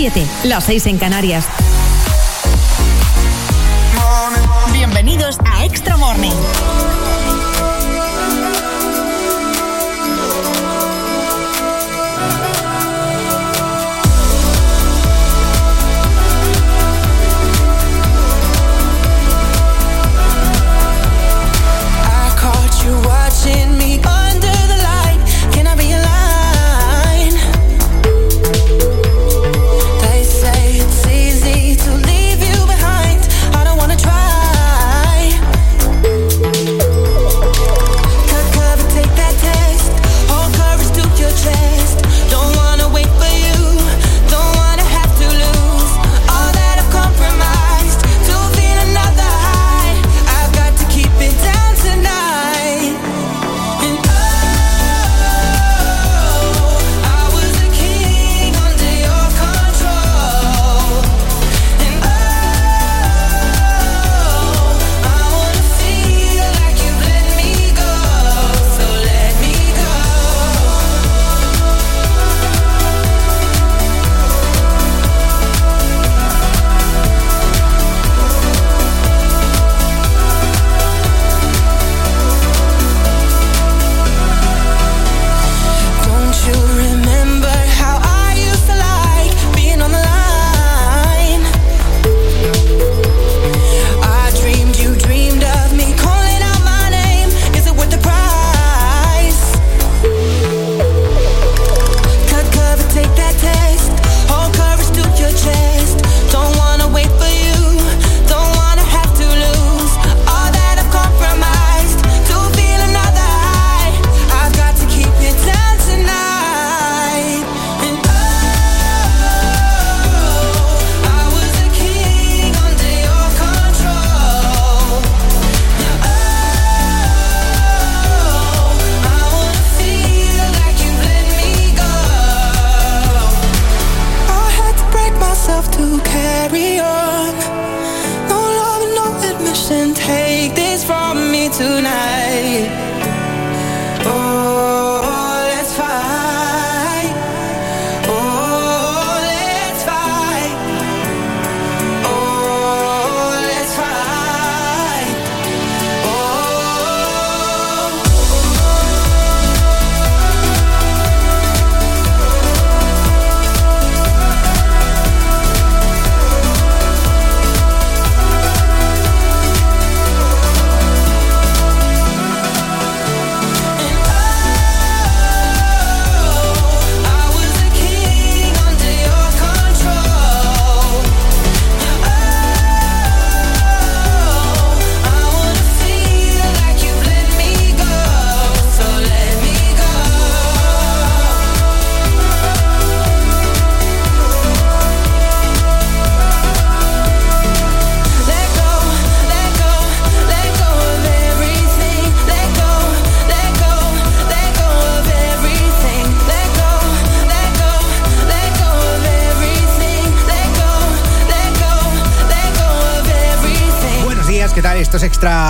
7, las 6 en Canarias. Bienvenidos a Extra Morning.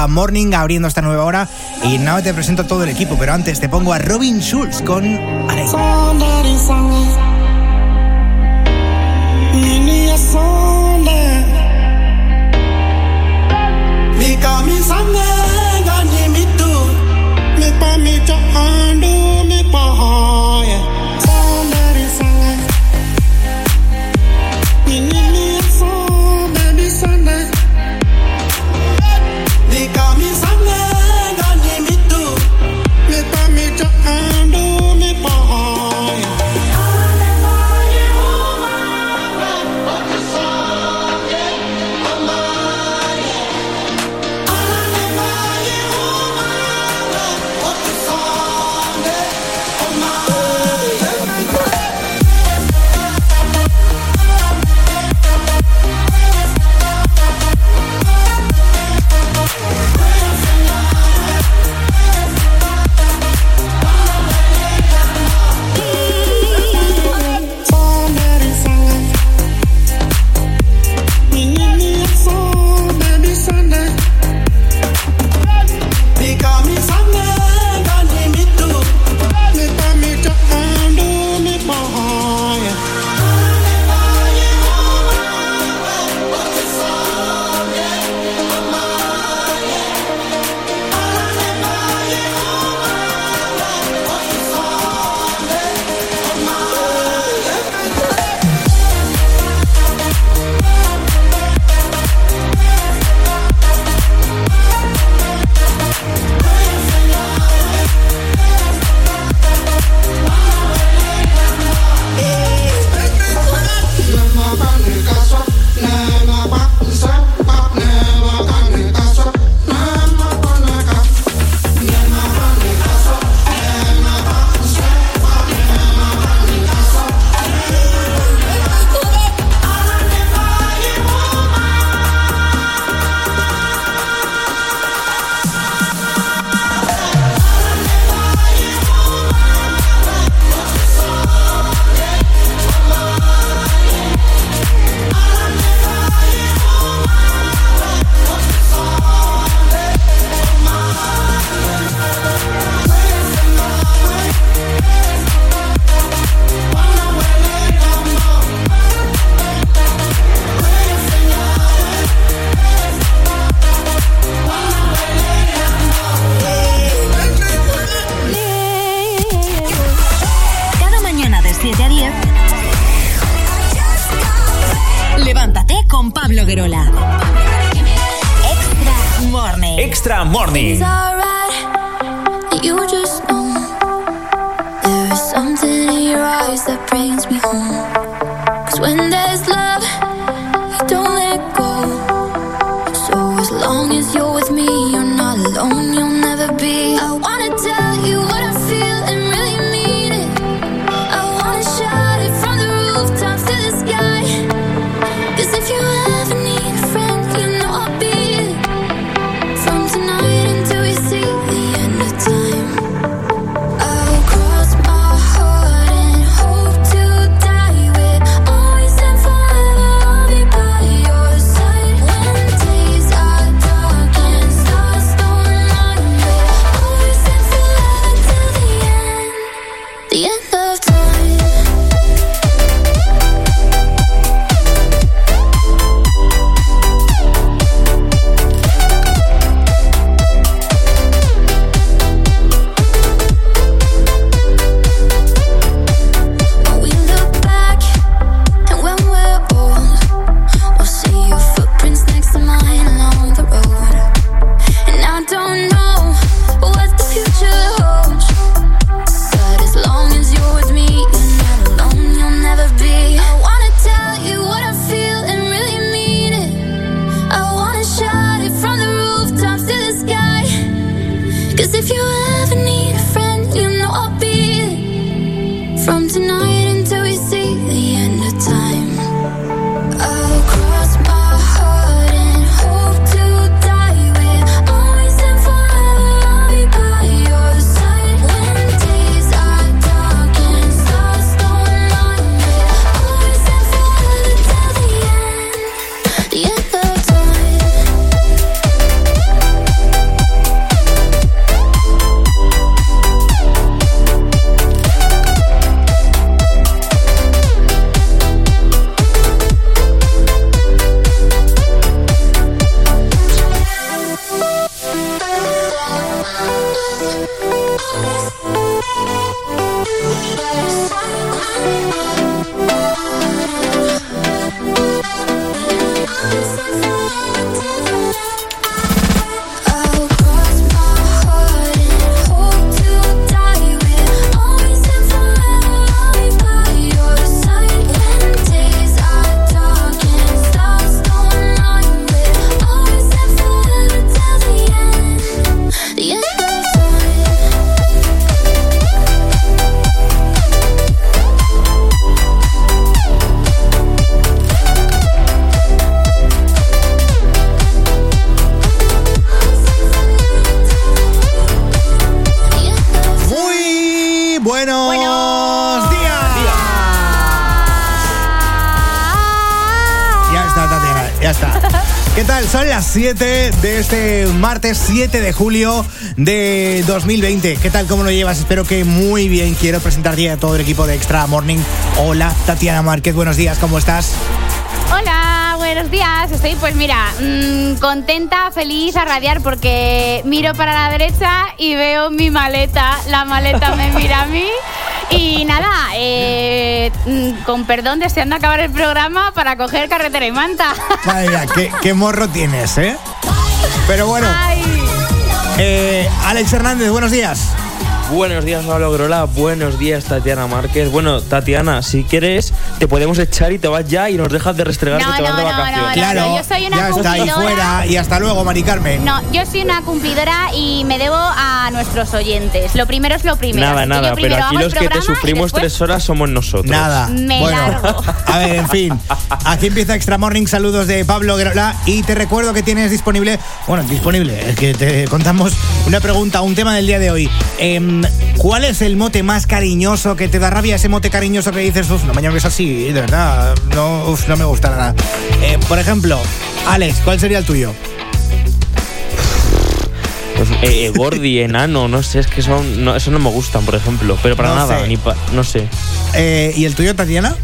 Morning abriendo esta nueva hora. Y nada, te presento a todo el equipo, pero antes te pongo a Robin Schulz con 7 7 de este martes 7 de julio de 2020. ¿Qué tal? ¿Cómo lo llevas? Espero que muy bien. Quiero presentarte a todo el equipo de Extra Morning. Hola, Tatiana Márquez. Buenos días, ¿cómo estás? Hola, buenos días. Estoy, pues mira, mm, contenta, feliz, a radiar porque miro para la derecha y veo mi maleta. La maleta me mira a mí. Y nada, eh, con perdón, deseando acabar el programa para coger carretera y manta. Madre mía, qué, qué morro tienes, ¿eh? Pero bueno, Ay, eh, Alex Hernández, buenos días. Buenos días, Pablo Grola. Buenos días, Tatiana Márquez. Bueno, Tatiana, si quieres, te podemos echar y te vas ya y nos dejas de restregar No, que te vas no, de no, no, vacaciones. no. Claro, yo soy una ya está ahí cumplidora. fuera y hasta luego, Mari Carmen. no, yo soy una cumplidora y me debo a nuestros oyentes. Lo primero es lo primero. Nada, nada, pero aquí los que te sufrimos después- tres horas somos nosotros. Nada. Me bueno, largo. a ver, en fin. Aquí empieza Extra Morning. Saludos de Pablo Guerola. Y te recuerdo que tienes disponible, bueno, disponible, es que te contamos una pregunta, un tema del día de hoy. Em, ¿Cuál es el mote más cariñoso que te da rabia? Ese mote cariñoso que dices, uff, no me llames así, de verdad, no, uf, no me gusta nada. Eh, por ejemplo, Alex, ¿cuál sería el tuyo? Pues, eh, eh, gordi, enano, no sé, es que son. No, eso no me gustan, por ejemplo. Pero para No nada, sé. ni pa- no sé. Eh, ¿Y el tuyo, Tatiana?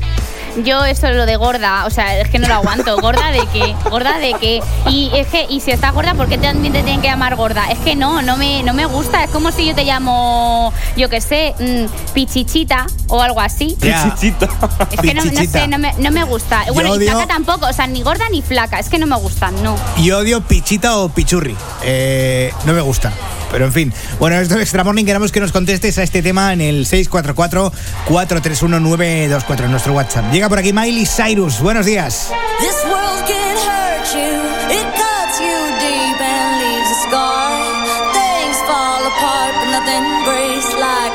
Yo eso lo de gorda, o sea, es que no lo aguanto. ¿Gorda de qué? ¿Gorda de qué? Y es que, y si estás gorda, ¿por qué también te tienen que llamar gorda? Es que no, no me, no me gusta. Es como si yo te llamo, yo qué sé, mm, pichichita o algo así. Chichita. Es que no, no Pichichita. sé, no me, no me gusta. Yo Bueno, y odio- flaca tampoco, o sea, ni gorda ni flaca, es que no me gustan, no. Y odio pichita o pichurri. Eh, no me gusta. Pero en fin. Bueno, esto es Extra Morning. Queremos que nos contestes a este tema en el 644-431-924 en nuestro WhatsApp. Llega por aquí Miley Cyrus. Buenos días. This world can hurt you, it cuts you deep and leaves a scar. Things fall apart, but nothing breaks like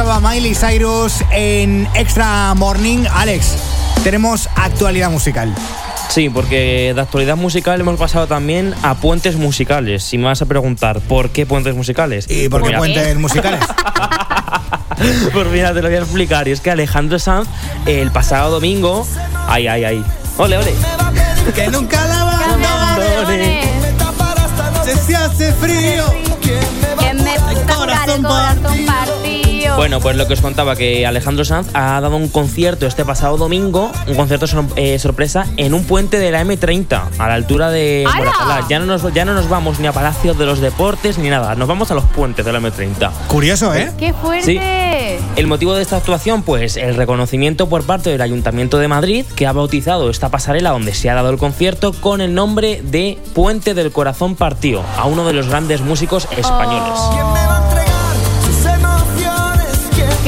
Estaba Miley Cyrus en Extra Morning. Alex, tenemos actualidad musical. Sí, porque de actualidad musical hemos pasado también a puentes musicales. Si me vas a preguntar por qué puentes musicales. ¿Y por qué Mira, puentes musicales? Pues mira, te lo voy a explicar. Y es que Alejandro Sanz, el pasado domingo. Ay, ay, ay. Ole, ole. que nunca la Abandone. Se se hace frío. Que me corazón el corazón Bueno, pues lo que os contaba, que Alejandro Sanz ha dado un concierto este pasado domingo, un concierto sor- eh, sorpresa en un puente de la M30, a la altura de. Moratalá. Ya no, nos, ya no nos vamos ni a Palacio de los Deportes ni nada, nos vamos a los puentes de la M30. Curioso, ¿eh? ¡Qué fuerte! Sí. El motivo de esta actuación, pues el reconocimiento por parte del Ayuntamiento de Madrid, que ha bautizado esta pasarela donde se ha dado el concierto con el nombre de Puente del Corazón Partido, a uno de los grandes músicos españoles. Oh,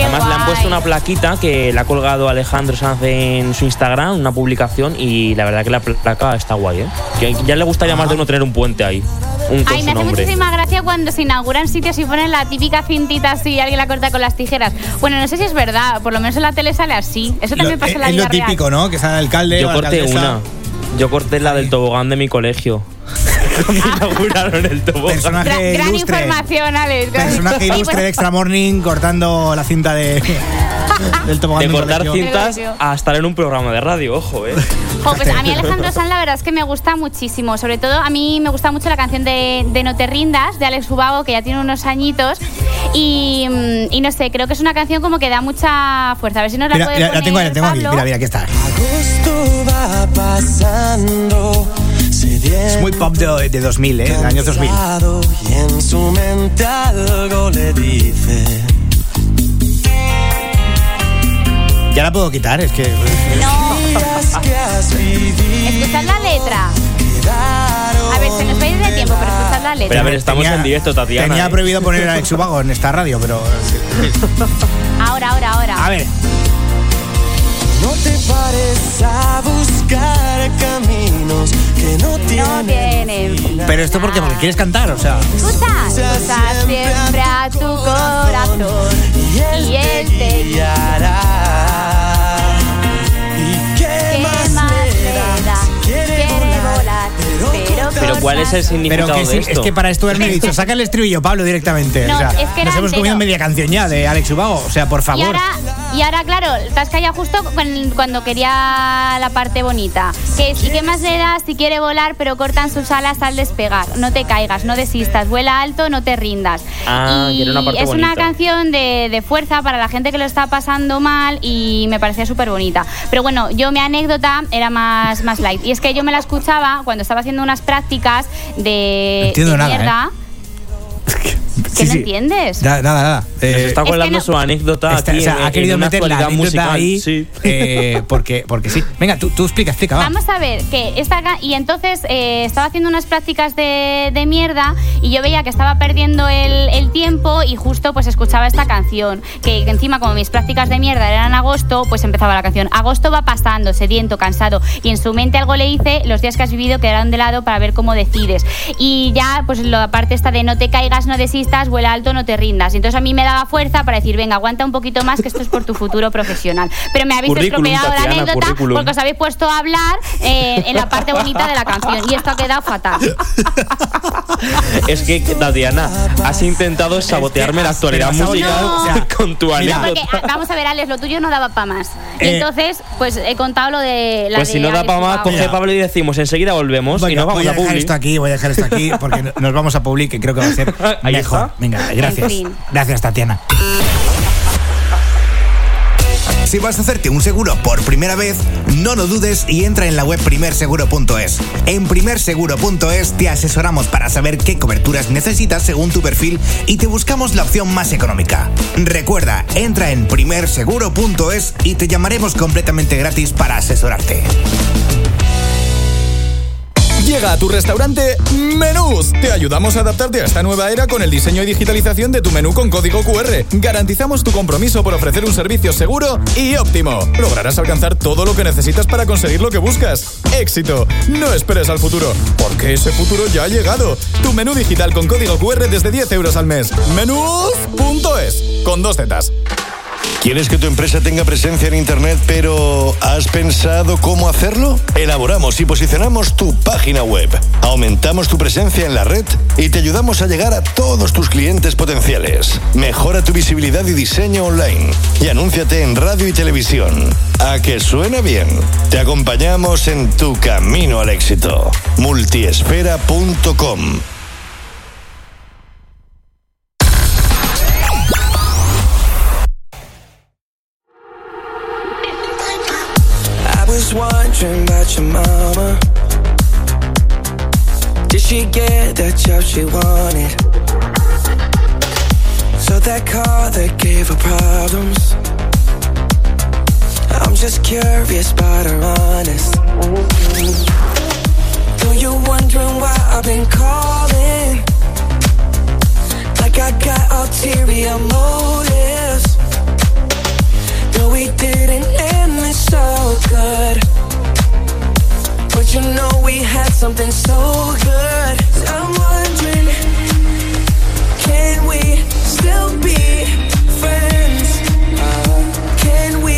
además le han puesto una plaquita que le ha colgado Alejandro Sanz en su Instagram, una publicación, y la verdad que la placa está guay, ¿eh? Que ya le gustaría más de uno tener un puente ahí. Un Ay, me hace nombre. muchísima gracia cuando se inauguran sitios y ponen la típica cintita así y alguien la corta con las tijeras. Bueno, no sé si es verdad, por lo menos en la tele sale así. Eso también Lo- pasa en la es vida lo típico, real. ¿no? Que sale el alcalde. Yo la corté alcaldesa. una. Yo corté la del tobogán de mi colegio. Inauguraron el tobogán. Personaje Gra- gran ilustre. información, Alex. Personaje Y ilustre de Extra Morning cortando la cinta de, del tobogán De cortar cintas a estar en un programa de radio, ojo, ¿eh? Jo, pues a mí Alejandro Sanz la verdad es que me gusta muchísimo. Sobre todo a mí me gusta mucho la canción de, de No te rindas, de Alex Ubago, que ya tiene unos añitos. Y, y no sé, creo que es una canción como que da mucha fuerza. A ver si nos la Mira, puede mira, la poner tengo, la tengo aquí. Mira, mira, aquí está. Agosto va pasando. Es muy pop de, de 2000, ¿eh? De años 2000. Y en su mente algo le dice. Ya la puedo quitar, es que. No, Días que escuchad la letra. A ver, se nos va a ir de tiempo, pero escuchad la letra. Pero a ver, estamos en directo, Tatiana. Tenía ¿eh? prohibido poner a Alex Ubago en esta radio, pero. Ahora, ahora, ahora. A ver, No te pares a buscar caminos que no No tienen. tienen. fin. pero esto porque, porque quieres cantar, o sea. Escucha, escucha siempre a tu corazón y él te guiará. ¿Y qué, ¿Qué más le da? Quiere volar, pero Pero ¿cuál es el Pero significado que de esto? es que para esto haberme dicho, saca el estribillo, Pablo, directamente. No, o sea, es que nos hemos entero. comido media canción ya de Alex Ubago. O sea, por Y favor. ahora, y ahora, claro, te has callado justo con- cuando quería la parte bonita. Que es, ¿y qué más le da si quiere volar, pero cortan sus alas al despegar? No te caigas, no desistas, vuela alto, no te rindas. Ah, y una parte es una canción de, de fuerza para la gente que lo está pasando mal y me parecía súper bonita. Pero bueno, yo mi anécdota era más, más light. Y es que yo me la escuchaba cuando estaba haciendo unas prácticas de, No entiendo de nada, mierda. ¿Qué Sí, no sí. entiendes? Nada, nada. nada. Nos Eh, está Es que colando no- su anécdota Esta- aquí o sea, en, ha querido meter la anécdota musical. ahí Sí. eh, porque, porque sí. Venga, tú, tú explica, explica, va. Vamos a ver, que esta y entonces eh, estaba haciendo unas prácticas de, de mierda y yo veía que estaba perdiendo el, el tiempo y justo pues escuchaba esta canción, que, encima como mis prácticas de mierda eran en agosto, pues empezaba la canción. Agosto va pasando, sediento, cansado y en su mente algo le dice, los días que has vivido quedaron de lado para ver cómo decides. Y ya pues la parte esta de no te caigas, no desistas, vuela alto, no te rindas. Y entonces a mí me daba fuerza para decir, venga, aguanta un poquito más que esto es por tu futuro profesional. Pero me habéis estropeado la anécdota currículum. porque os habéis puesto a hablar eh, en la parte bonita de la canción y esto ha quedado fatal. Es que, Tatiana, has intentado sabotearme la actualidad pero has musical saboteado, o sea, con tu mira. anécdota. Porque, vamos a ver, Alex, lo tuyo no daba para más. Y Eh, entonces, pues he contado lo de la Pues de si no da para más, coge Pablo y decimos, enseguida volvemos y nos vamos voy a a dejar Publi. esto aquí, voy a dejar esto aquí porque no- nos vamos a Public, que creo que va a ser Ahí mejor. está. Venga, gracias. fin. Gracias, Tatiana. Si vas a hacerte un seguro por primera vez, no lo dudes y entra en la web primerseguro.es. En primerseguro.es te asesoramos para saber qué coberturas necesitas según tu perfil y te buscamos la opción más económica. Recuerda, entra en primerseguro.es y te llamaremos completamente gratis para asesorarte. Llega a tu restaurante Menús. Te ayudamos a adaptarte a esta nueva era con el diseño y digitalización de tu menú con código QR. Garantizamos tu compromiso por ofrecer un servicio seguro y óptimo. Lograrás alcanzar todo lo que necesitas para conseguir lo que buscas. Éxito. No esperes al futuro, porque ese futuro ya ha llegado. Tu menú digital con código QR desde 10 euros al mes. Menús.es. Con dos zetas. ¿Quieres que tu empresa tenga presencia en Internet, pero has pensado cómo hacerlo? Elaboramos y posicionamos tu página web. Aumentamos tu presencia en la red y te ayudamos a llegar a todos tus clientes potenciales. Mejora tu visibilidad y diseño online. Y anúnciate en radio y televisión. ¿A que suena bien? Te acompañamos en tu camino al éxito. Multiesfera.com was wondering about your mama. Did she get that job she wanted? So that car that gave her problems. I'm just curious about her honest. Though you're wondering why I've been calling. Like I got ulterior motives so good. But you know we had something so good. I'm wondering, can we still be friends? Uh, can we?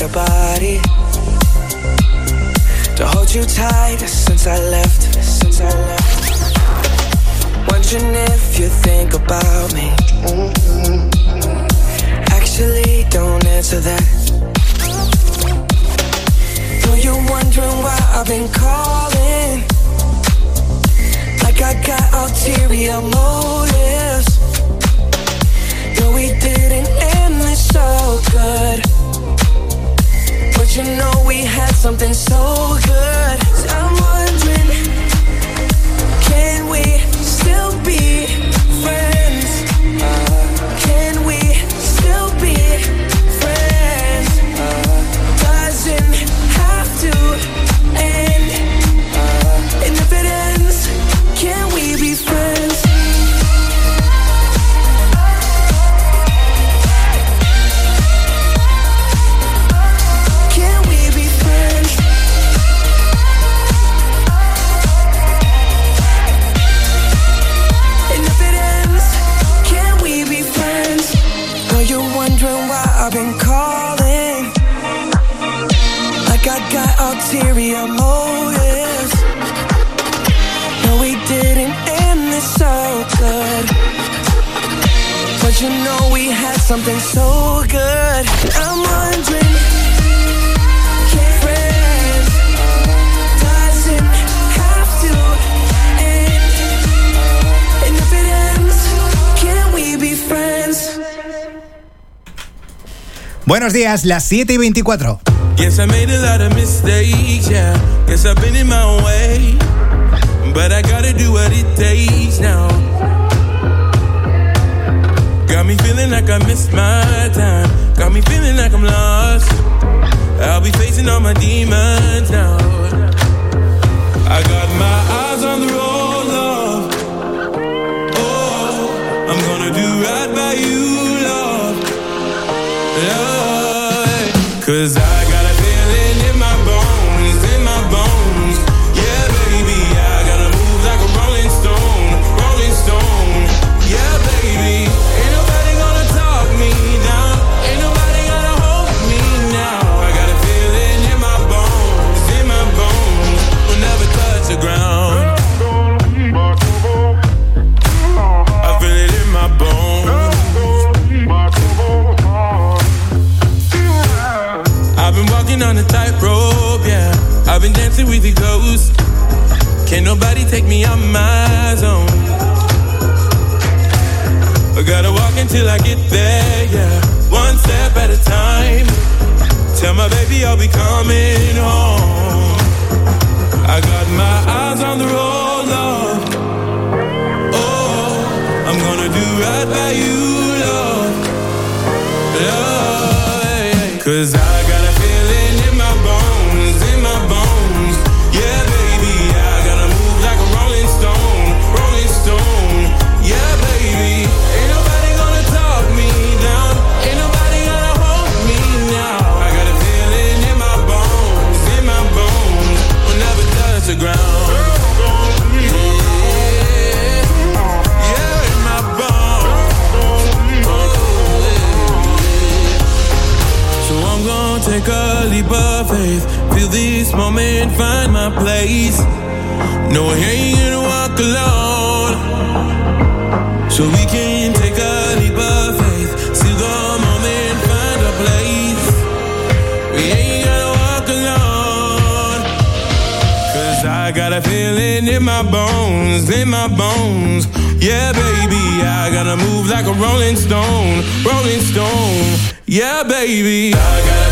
Got a body to hold you tight since I left. Since I left. Wondering if you think about me. Actually, don't answer that. Know you're wondering why I've been calling. Like I got ulterior motives. No, we didn't Buenos días, las 7 y 24. Guess I made a lot of mistakes, yeah. Guess I've been in my way. But I gotta do what it takes now. Got me feeling like I missed my time. Got me feeling like I'm lost. I'll be facing all my demons now. Cause I the ghost. Can't nobody take me out my zone. I gotta walk until I get there, yeah. One step at a time. Tell my baby I'll be coming home. I got my eyes on the road, love. Oh, I'm gonna do right by you, love. Love, Cause I place. No, I ain't gonna walk alone. So we can take a leap of faith. See the moment, find a place. We ain't gonna walk alone. Cause I got a feeling in my bones, in my bones. Yeah, baby, I gotta move like a rolling stone, rolling stone. Yeah, baby, I got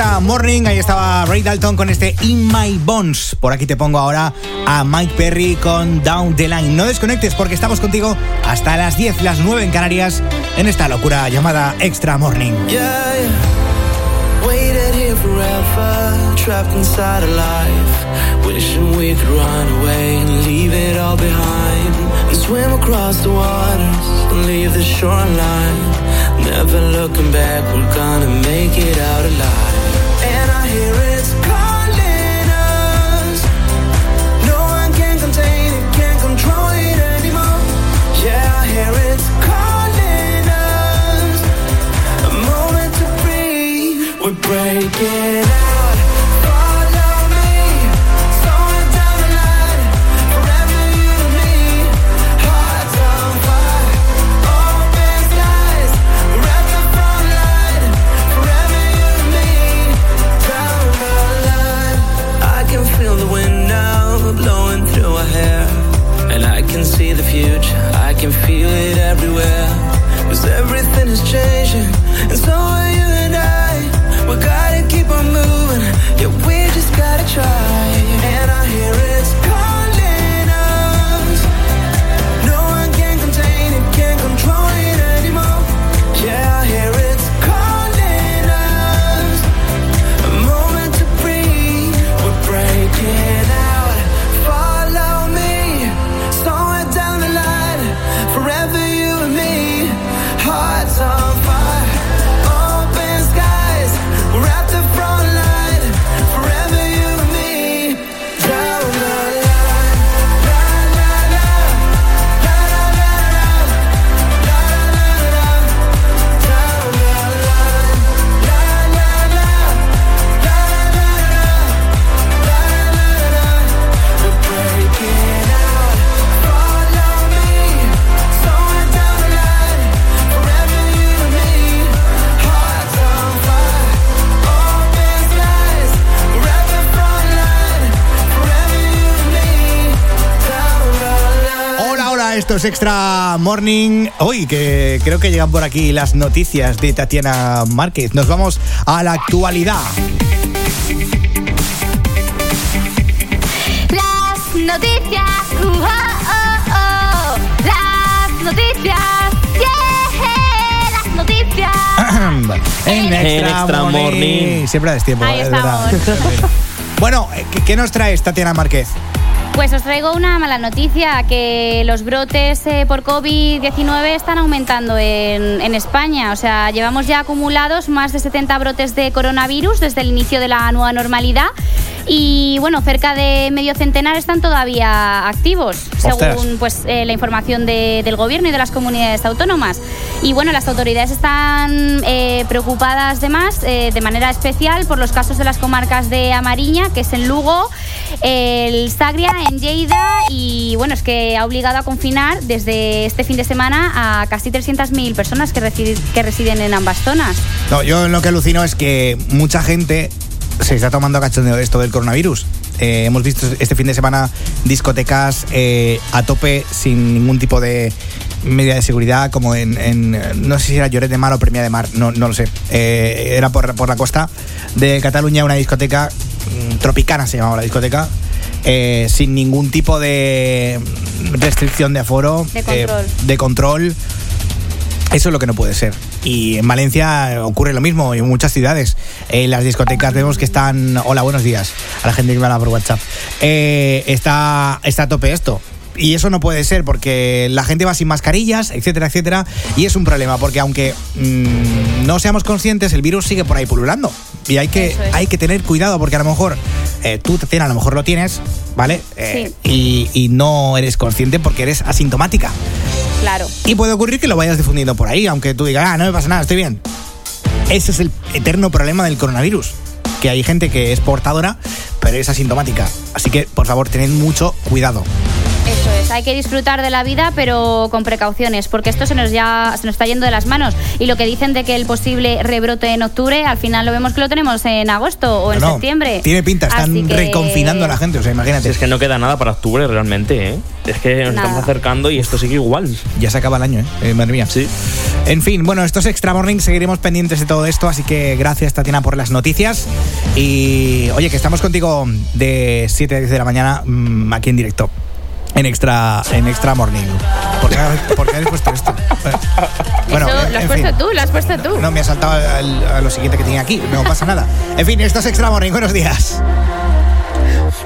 Extra Morning. Ahí estaba Ray Dalton con este In My Bones. Por aquí te pongo ahora a Mike Perry con Down the Line. No desconectes porque estamos contigo hasta las 10, las 9 en Canarias, en esta locura llamada Extra Morning. Yeah, yeah. Waited here forever, trapped inside a life. Wishing we could run away and leave it all behind. And swim across the waters and leave the shoreline. Never looking back, we're gonna make it out alive. We're Extra Morning. Hoy que creo que llegan por aquí las noticias de Tatiana Márquez. Nos vamos a la actualidad. Las noticias. uh, oh, oh, oh. Las noticias. Yeah, las noticias. en Extra, Extra Morning. Morning. Siempre das tiempo, Ahí es verdad. bueno, ¿qué, qué nos traes, Tatiana Márquez? Pues os traigo una mala noticia, que los brotes eh, por COVID-19 están aumentando en, en España. O sea, llevamos ya acumulados más de 70 brotes de coronavirus desde el inicio de la nueva normalidad. Y bueno, cerca de medio centenar están todavía activos, Ostras. según pues, eh, la información de- del gobierno y de las comunidades autónomas. Y bueno, las autoridades están eh, preocupadas de más, eh, de manera especial, por los casos de las comarcas de Amariña, que es en Lugo, el Sagria en Lleida y bueno, es que ha obligado a confinar desde este fin de semana a casi 300.000 personas que, residi- que residen en ambas zonas. No, yo lo que alucino es que mucha gente se está tomando cachondeo de esto del coronavirus. Eh, hemos visto este fin de semana discotecas eh, a tope sin ningún tipo de medida de seguridad, como en, no sé si era Lloret de Mar o Premia de Mar, no, lo sé. Eh, era por, por la costa de Cataluña una discoteca tropicana, se llamaba la discoteca. eh, sin ningún tipo de restricción de aforo, De eh, control. de control. Eso es lo que no puede ser. Y en Valencia ocurre lo mismo, y en muchas ciudades. En las discotecas vemos que están. Hola, buenos días. A la gente que me habla por WhatsApp. Eh, está, está a tope esto. Y eso no puede ser porque la gente va sin mascarillas, etcétera, etcétera. Y es un problema porque aunque mm, no seamos conscientes, el virus sigue por ahí pululando. Y hay que, es. hay que tener cuidado porque a lo mejor eh, tú, Tatiana, a lo mejor lo tienes, ¿vale? Eh, y, y no eres consciente porque eres asintomática. Claro. Y puede ocurrir que lo vayas difundiendo por ahí, aunque tú digas, ah, no me pasa nada, estoy bien. Ese es el eterno problema del coronavirus. Que hay gente que es portadora, pero es asintomática. Así que, por favor, tened mucho cuidado. Eso es, hay que disfrutar de la vida, pero con precauciones, porque esto se nos ya se nos está yendo de las manos. Y lo que dicen de que el posible rebrote en octubre, al final lo vemos que lo tenemos en agosto o en No, septiembre. Tiene pinta, están que- reconfinando a la gente, o sea, imagínate. Es que no queda nada para octubre realmente, ¿eh? Es que nos Nada. estamos acercando y esto sigue igual. Ya se acaba el año, ¿eh? Eh, madre mía. Sí. En fin, bueno, esto es Extra Morning, seguiremos pendientes de todo esto, así que gracias Tatiana por las noticias. Y oye, que estamos contigo de 7 a 10 de la mañana mm, aquí en directo. En extra, en extra morning. ¿Por qué, por qué habéis puesto esto? Bueno, Eso lo has puesto fin. tú, lo has puesto tú. No, me ha saltado al- a lo siguiente que tenía aquí. No pasa nada. En fin, esto es Extra Morning. Buenos días.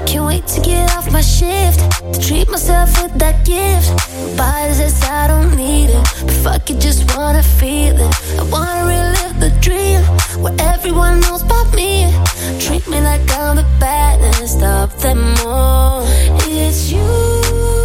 Can't wait to get off my shift to treat myself with that gift. Body says I don't need it, but fuck it, just wanna feel it. I wanna relive the dream where everyone knows about me. Treat me like I'm the baddest of them all. It's you.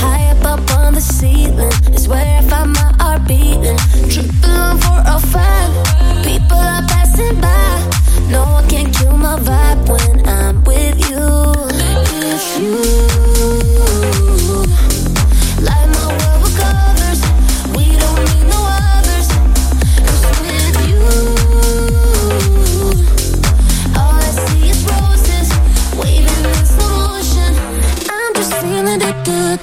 high up the ceiling is where I find my heart beating. People are passing by. No can kill my vibe when I'm with you. It's you.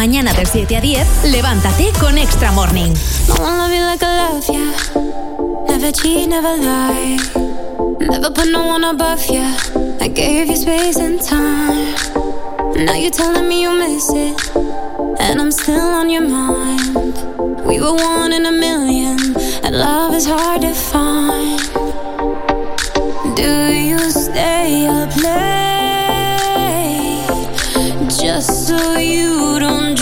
mañana de 7 a 10, levántate con Extra Morning. You. Never cheat, never lie. Never put no one above ya. I gave you space and time. Now you're telling me you miss it. And I'm still on your mind. We were one in a million. And love is hard to find. Do you stay up late? Just so you don't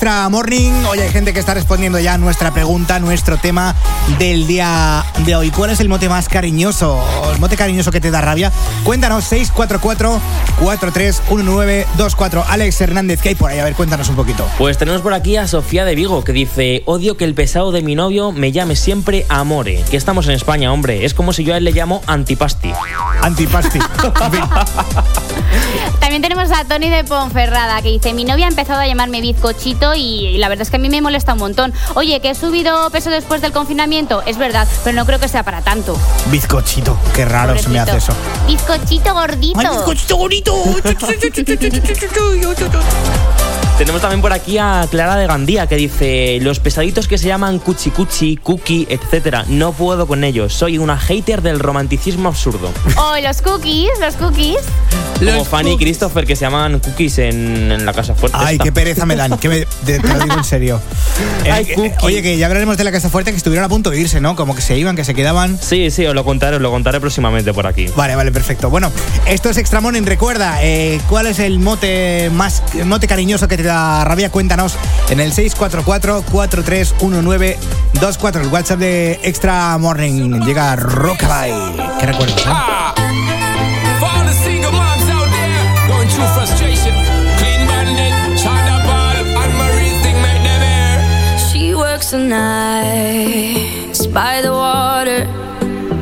Extra Morning. Hoy hay gente que está respondiendo ya a nuestra pregunta, nuestro tema del día de hoy. ¿Cuál es el mote más cariñoso? ¿El mote cariñoso que te da rabia? Cuéntanos 644-431924. Alex Hernández, ¿qué hay por ahí? A ver, cuéntanos un poquito. Pues tenemos por aquí a Sofía de Vigo que dice, odio que el pesado de mi novio me llame siempre Amore. Que estamos en España, hombre. Es como si yo a él le llamo Antipasti. Antipasti. También tenemos a Tony de Ponferrada que dice, mi novia ha empezado a llamarme bizcochito y, y la verdad es que a mí me molesta un montón. Oye, que he subido peso después del confinamiento, es verdad, pero no creo que sea para tanto. Bizcochito, qué raro se me hace eso. Bizcochito gordito. ¡Ay, bizcochito bonito! Tenemos también por aquí a Clara de Gandía que dice, los pesaditos que se llaman cuchi cuchi, cookie, etcétera, no puedo con ellos. Soy una hater del romanticismo absurdo. Oh, los cookies, los cookies. Como Fanny y Christopher que se llaman cookies en, en la casa fuerte. Ay, esta. qué pereza me dan, que me- te, te lo digo en serio. Eh, Ay, Cookie. oye, que ya hablaremos de la Casa Fuerte que estuvieron a punto de irse, ¿no? Como que se iban, que se quedaban. Sí, sí, os lo contaré, os lo contaré próximamente por aquí. Vale, vale, perfecto. Bueno, esto es Extra Morning. Recuerda, eh, ¿cuál es el mote más el mote cariñoso que te da rabia? Cuéntanos en el 644-431924, el WhatsApp de Extra Morning. Llega Rockabye. ¿Qué recuerdo? For frustration, Clean Bandit, China Ball, and Marie thing make them air. She works the nights by the water.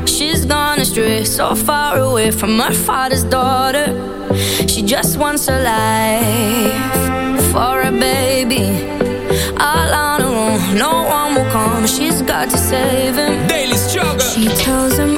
She's gone astray, so far away from her father's daughter. She just wants a life for a baby. All on her own, no one will come. She's got to save him. Daily struggle. She tells him,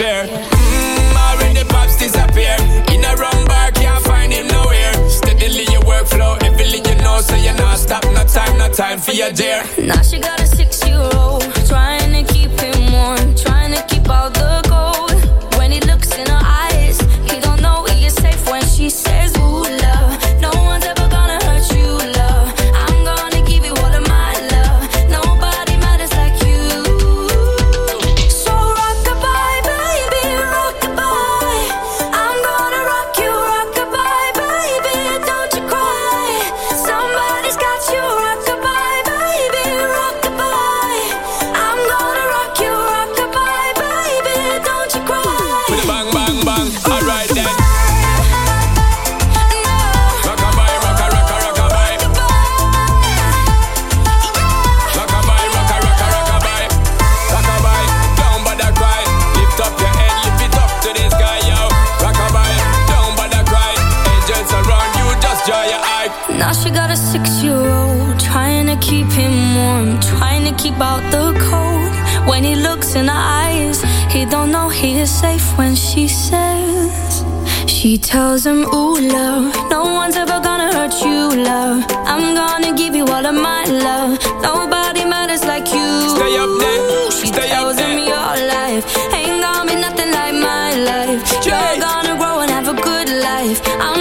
and mm, the bus fare. Mmm, already pops disappear. In a wrong bar, can't find him nowhere. Steadily your workflow, everything you know, so you're not stop. No time, no time for your dear. Now she got a six-year-old, trying to keep is safe when she says. She tells him, Ooh, love, no one's ever gonna hurt you, love. I'm gonna give you all of my love. Nobody matters like you. Stay up there, She stay up tells him your life ain't gonna be nothing like my life. You're gonna grow and have a good life. I'm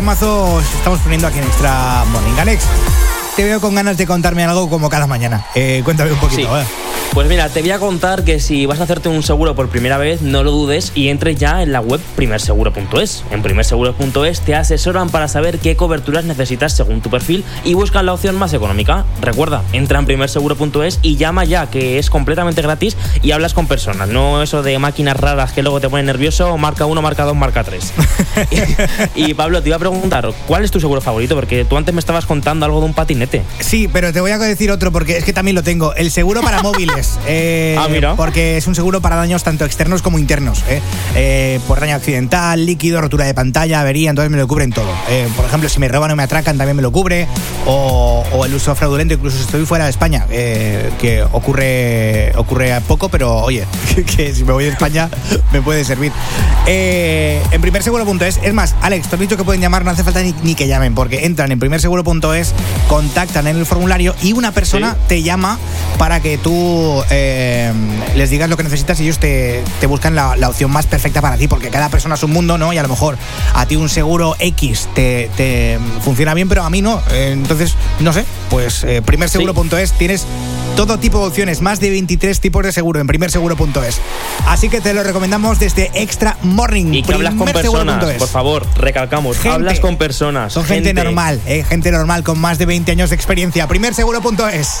Guau, vaya temazo estamos poniendo aquí en Extra Morning. Alex, te veo con ganas de contarme algo como cada mañana. Eh, cuéntame un poquito. Sí. ¿vale? Pues mira, te voy a contar que si vas a hacerte un seguro por primera vez, no lo dudes y entres ya en la web primerseguro.es. En primerseguro.es te asesoran para saber qué coberturas necesitas según tu perfil y buscan la opción más económica. Recuerda, entra en primerseguro.es y llama ya, que es completamente gratis y hablas con personas. No eso de máquinas raras que luego te ponen nervioso, marca uno, marca dos, marca tres. y, y, Pablo, te iba a preguntar, ¿cuál es tu seguro favorito? Porque tú antes me estabas contando algo de un patinete. Sí, pero te voy a decir otro porque es que también lo tengo. El seguro para móviles. eh, Ah, mira. Porque es un seguro para daños tanto externos como internos. eh. Eh, por daño accidental, líquido, rotura de pantalla, avería, entonces me lo cubren todo. Eh, por ejemplo, si me roban o me atracan, también me lo cubre. O, o el uso fraudulento, incluso si estoy fuera de España, eh, que ocurre, ocurre a poco, pero oye, que si me voy de España me puede servir. Eh, en primerseguro.es, es más, Alex, te has dicho que pueden llamar, no hace falta ni, ni que llamen, porque entran en primerseguro.es, contactan en el formulario y una persona Sí. te llama para que tú eh, les digas lo que necesitas y ellos te, te buscan la, la opción más perfecta para ti, porque cada persona es un mundo, ¿no? Y a lo mejor a ti un seguro X te, te funciona bien, pero a mí no. Eh, entonces, no sé, pues eh, primerseguro.es tienes todo tipo de opciones, más de 23 tipos de seguro en primerseguro.es. Así que te lo recomendamos desde Extra Morning. Y que hablas con personas, por favor, recalcamos, Gente. hablas con personas. Son gente, normal, eh, gente normal con más de 20 años de experiencia. Primerseguro.es.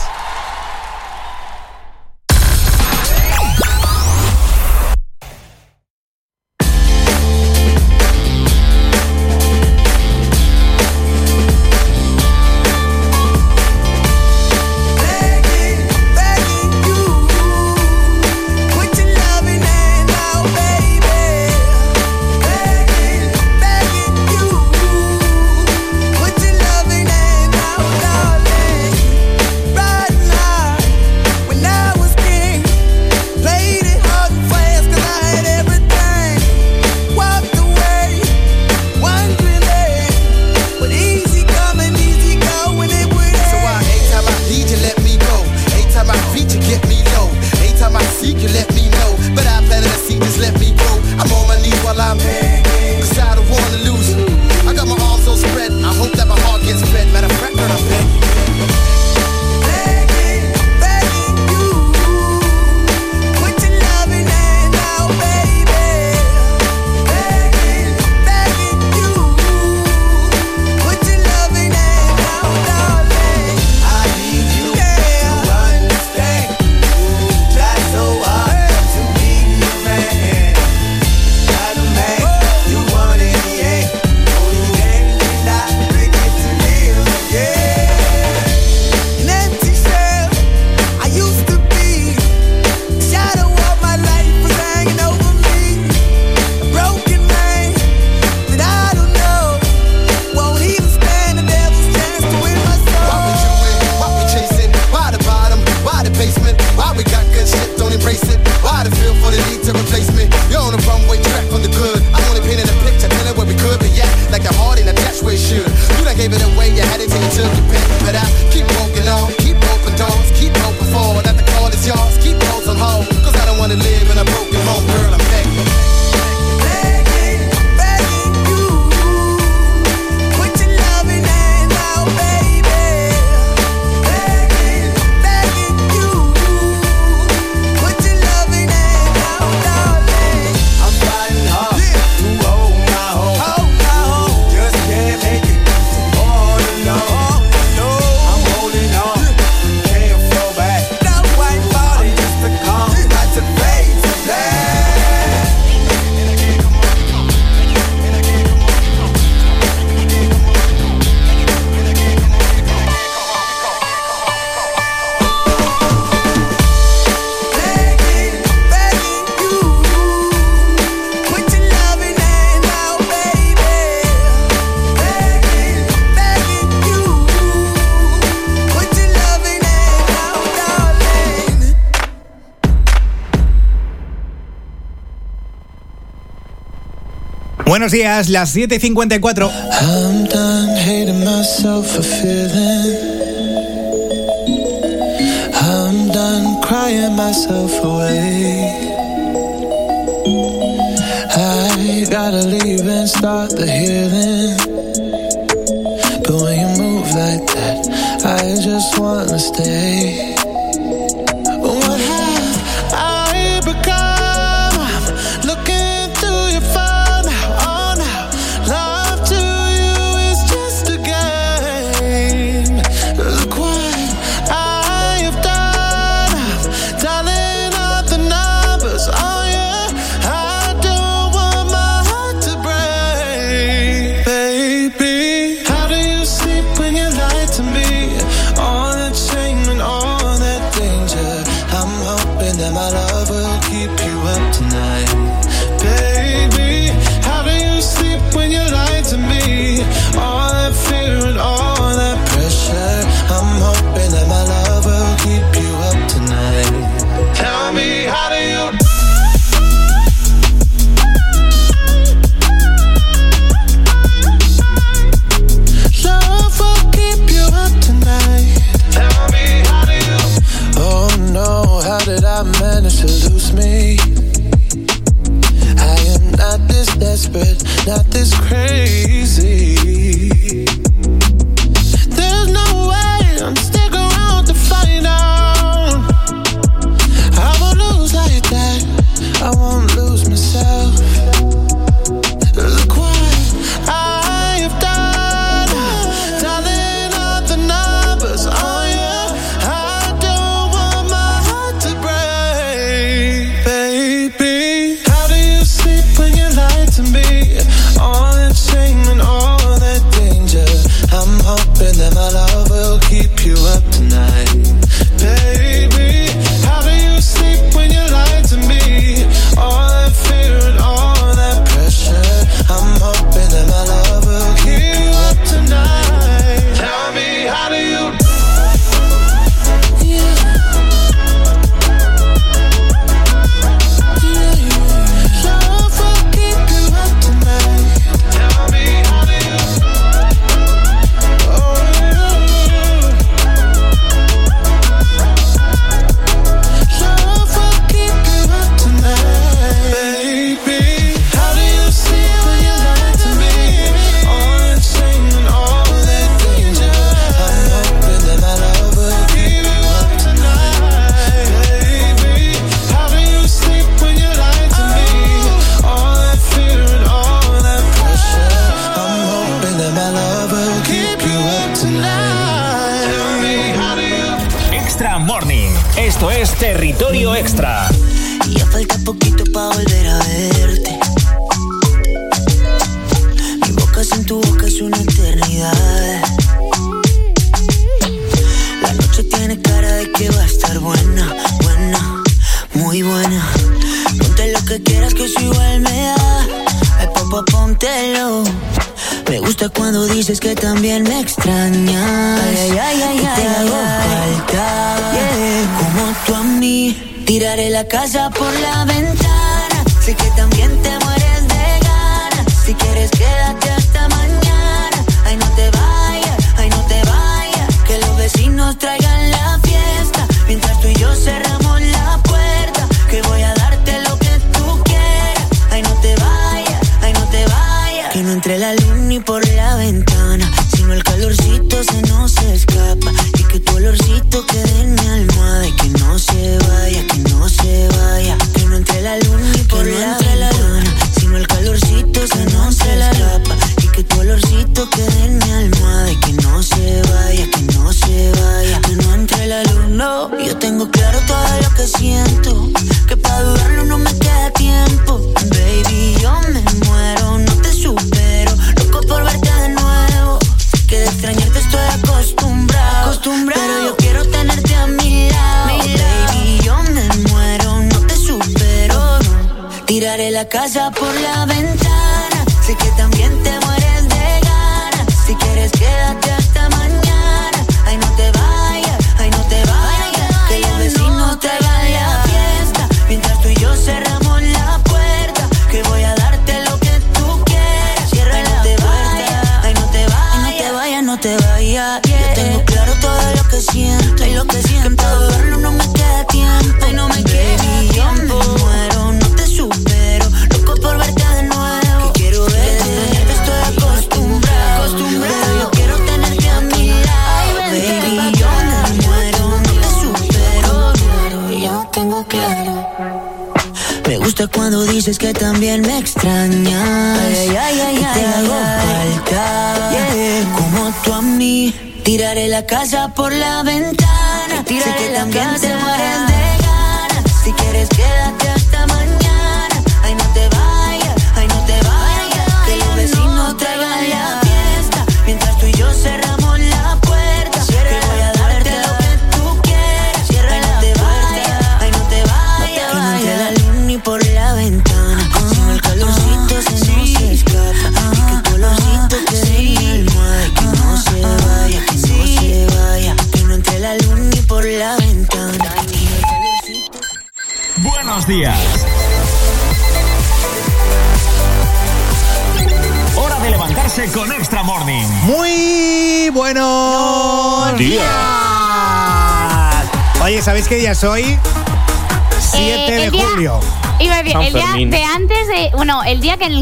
Buenos días, las 7.54. I'm done hating myself for feeling. I'm done crying myself away. I gotta leave and start the healing. But when you move like that, I just wanna stay.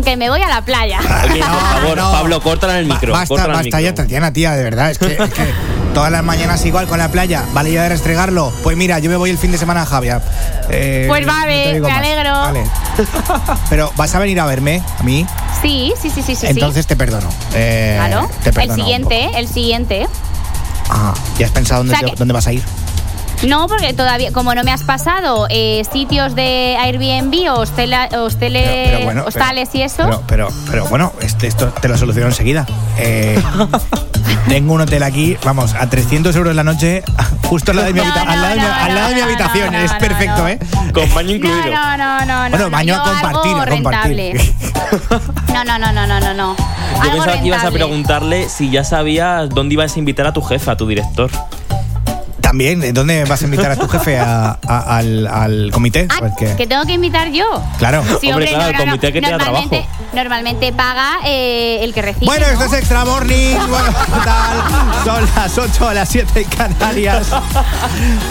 Que el me voy a la playa. Oye, por favor, no. Pablo, córtala en el micro. Basta, el basta micro. ya, Tatiana, tía, de verdad. Es que, es que todas las mañanas igual con la playa. Vale ya de restregarlo. Pues mira, yo me voy el fin de semana a Javia. Eh, Pues vale, me alegro. Vale. Pero vas a venir a verme, a mí. Sí, sí, sí, sí, sí. Entonces te perdono. Eh, Claro. Te El perdono un siguiente, el siguiente. Ah, ¿ya has pensado dónde, O sea te- que- dónde vas a ir? No, porque todavía, como no me has pasado eh, sitios de Airbnb o hostela- hostele- Pero- pero bueno, hostales y eso. Pero, pero, pero bueno, este, esto te lo soluciono enseguida. Eh, tengo un hotel aquí, vamos, a 300 euros la noche, justo al lado de mi, habitación. es perfecto, no. ¿eh? Con baño incluido. No, no, no, no. Bueno, no, baño a compartir, algo a compartir. No, no, no, no, no, no, no. Yo Algo pensaba que ibas a preguntarle si ya sabías dónde ibas a invitar a tu jefa, a tu director. También. ¿dónde vas a invitar a tu jefe a- a- al, al comité? Ah, Porque- que tengo que invitar yo. Claro. Sí, Hombre, hombre, claro, no, el comité que te da normalmente, trabajo. normalmente paga eh, el que recibe. Bueno, ¿no? esto es Extra Morning. Bueno, ¿qué tal? Son las 8 a las 7 en Canarias.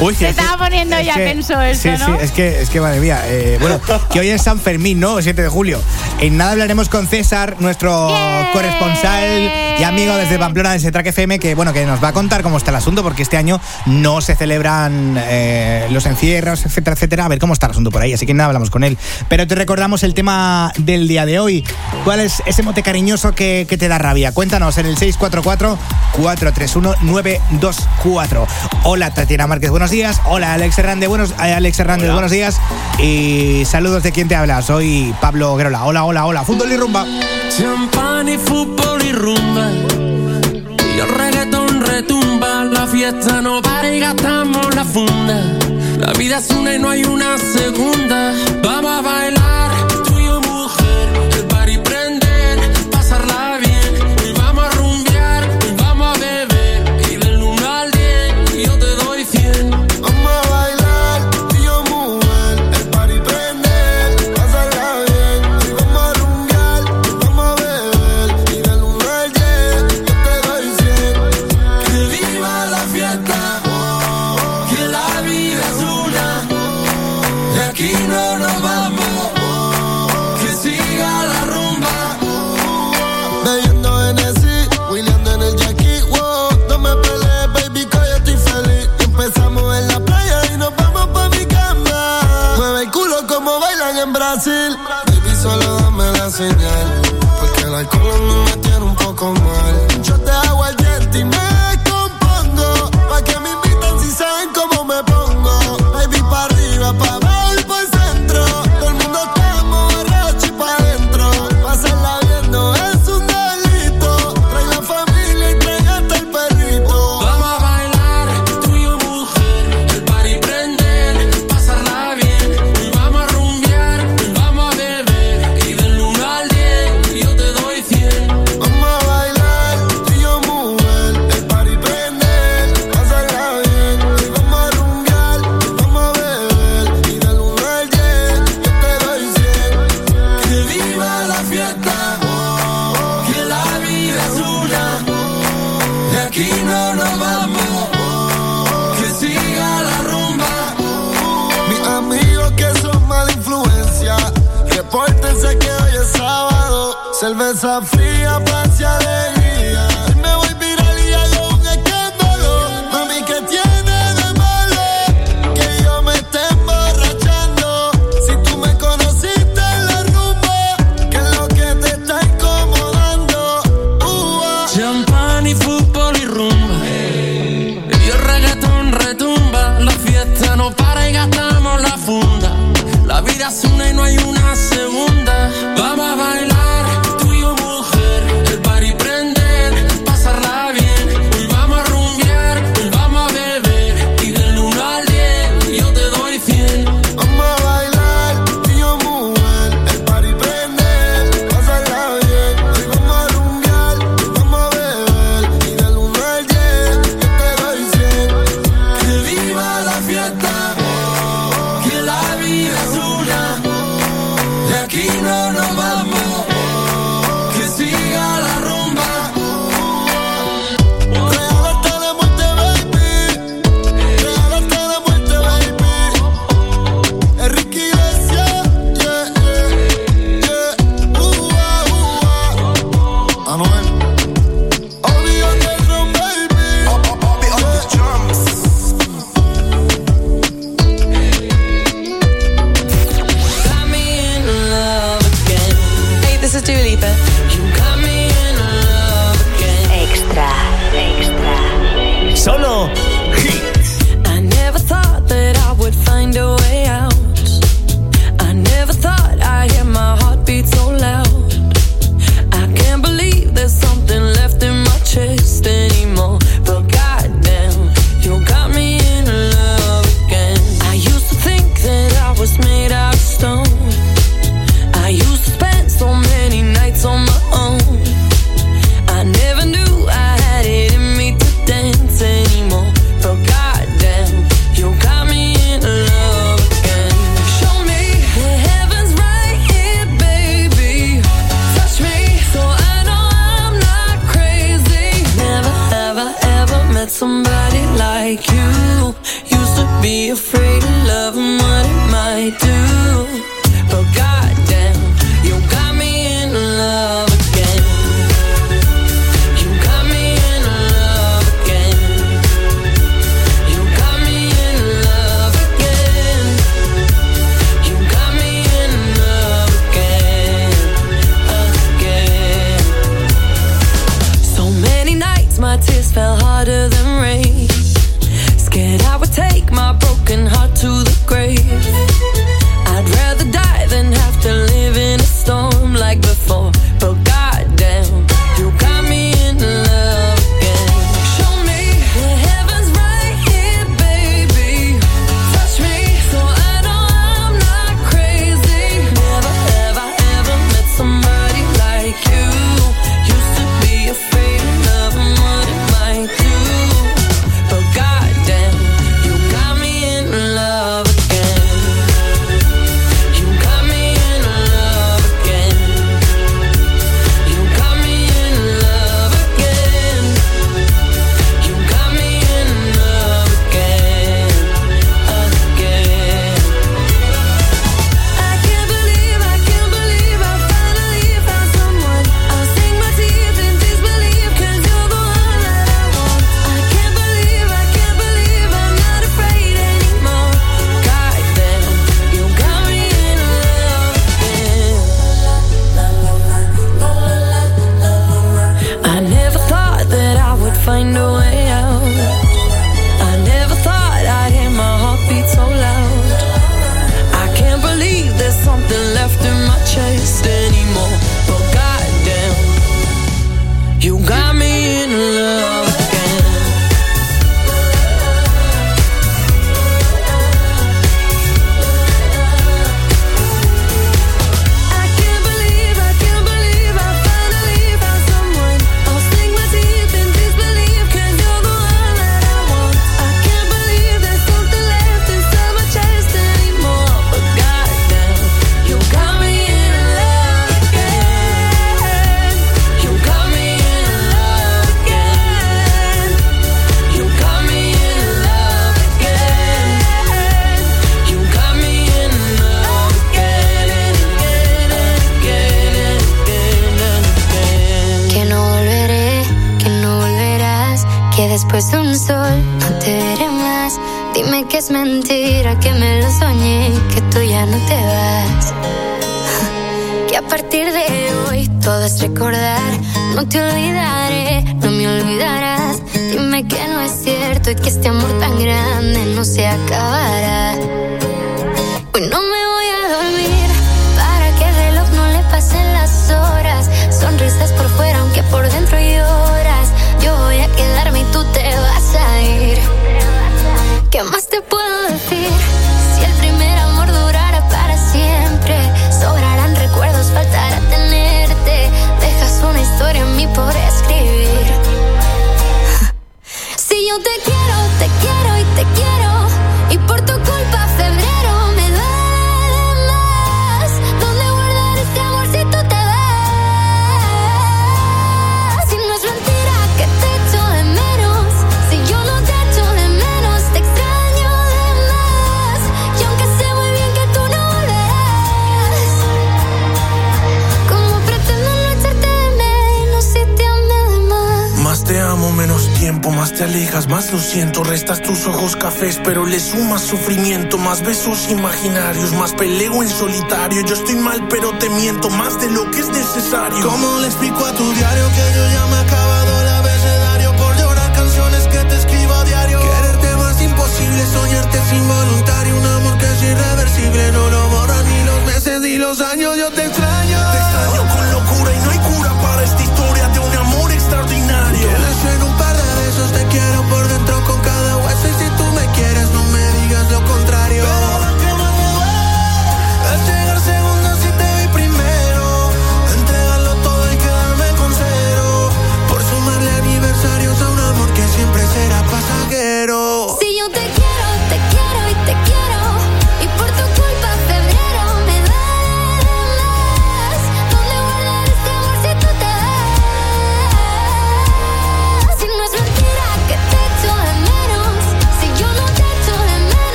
Uy, Se que- estaba poniendo es ya tenso esto, sí, ¿no? Sí, es que, es que madre mía. eh, bueno, que hoy es San Fermín, ¿no? 7 de julio. En nada hablaremos con César, nuestro corresponsal y amigo desde Pamplona, desde Track FM, que bueno, que nos va a contar cómo está el asunto, porque este año no se celebran eh, los encierros, etcétera, etcétera. A ver cómo está el asunto por ahí, así que nada, hablamos con él. Pero te recordamos el tema del día de hoy. ¿Cuál es ese mote cariñoso que, que te da rabia? Cuéntanos en el 644-431-924. Hola Tatiana Márquez, buenos días. Hola Alex Hernández, buenos, eh, Alex Hernández, buenos días. Y saludos de quien te habla. Soy Pablo Guerola. Hola, hola, hola. Fútbol y rumba. Champán y fútbol y rumba. Fiesta no para y gastamos la funda. La vida es una y no hay una segunda. Vamos a bailar, me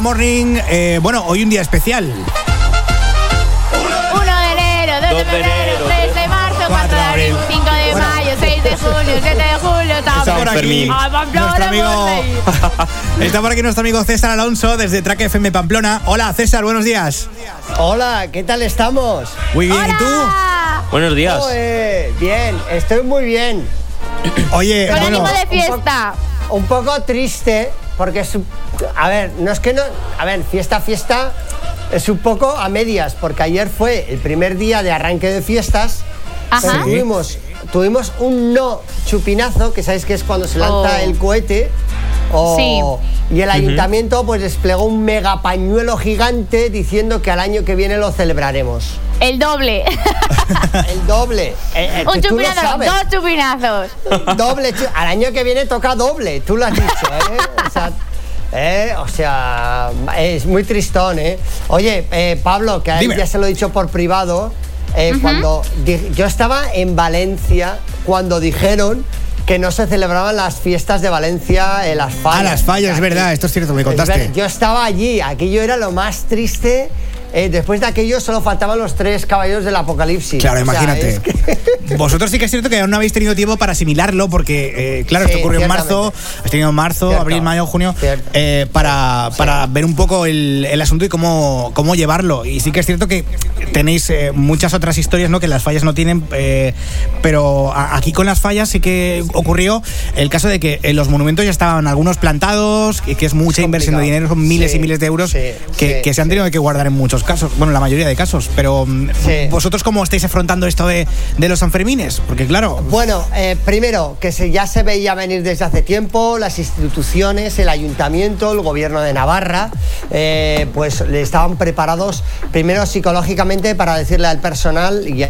Morning. eh, bueno, hoy un día especial. 1 de enero, 2 de febrero, 3 de marzo, 4 de abril, 5 de mayo, 6 de junio, 7 de julio, estamos Está por aquí ¡Ay, Pamplona, nuestro amigo, está por aquí nuestro amigo César Alonso desde Track FM Pamplona. Hola César, buenos días. Hola, ¿qué tal estamos? Muy bien, ¿y tú? Buenos días. Bien, estoy muy bien. Oye, Con bueno, ánimo de fiesta. Un poco triste, porque es. A ver, no es que no. A ver, fiesta, fiesta. Es un poco a medias, porque ayer fue el primer día de arranque de fiestas. Ajá. Tuvimos, tuvimos un no chupinazo, que sabéis que es cuando se lanza Oh. el cohete. o- Y el ayuntamiento pues desplegó un mega pañuelo gigante diciendo que al año que viene lo celebraremos. El doble. El doble. Eh, eh, Un chupinazo, dos chupinazos. Doble. Al año que viene toca doble, tú lo has dicho, ¿eh? O sea, eh, o sea, es muy tristón, ¿eh? Oye, eh, Pablo, que a él ya se lo he dicho por privado, eh, cuando yo estaba en Valencia cuando dijeron que no se celebraban las fiestas de Valencia en las fallas. a las fallas, es Aquí- verdad, esto es cierto, me es contaste. ver- Yo estaba allí, aquello era lo más triste. Eh, después de aquello solo faltaban los tres caballeros del apocalipsis. Claro, O sea, imagínate. es que- Vosotros sí que es cierto que aún no habéis tenido tiempo para asimilarlo, porque, eh, claro, Sí, esto ocurrió en marzo, has tenido marzo, Cierto. abril, mayo, junio, eh, para, para ver un poco el, el asunto y cómo, cómo llevarlo. Y sí que es cierto que tenéis muchas otras historias ¿no? que las fallas no tienen, pero a- aquí con las fallas sí que ocurrió el caso de que eh, los monumentos ya estaban algunos plantados, que, que es mucha Es inversión de dinero, son miles Sí, y miles de euros que, que se han tenido que guardar en muchos casos, bueno, la mayoría de casos, pero mm, Sí. vosotros cómo estáis afrontando esto de, de los Sanfermines, porque claro, Bueno, eh, primero, que se, ya se veía venir desde hace tiempo, las instituciones, el ayuntamiento, el gobierno de Navarra, eh, pues le estaban preparados primero psicológicamente para decirle al personal. y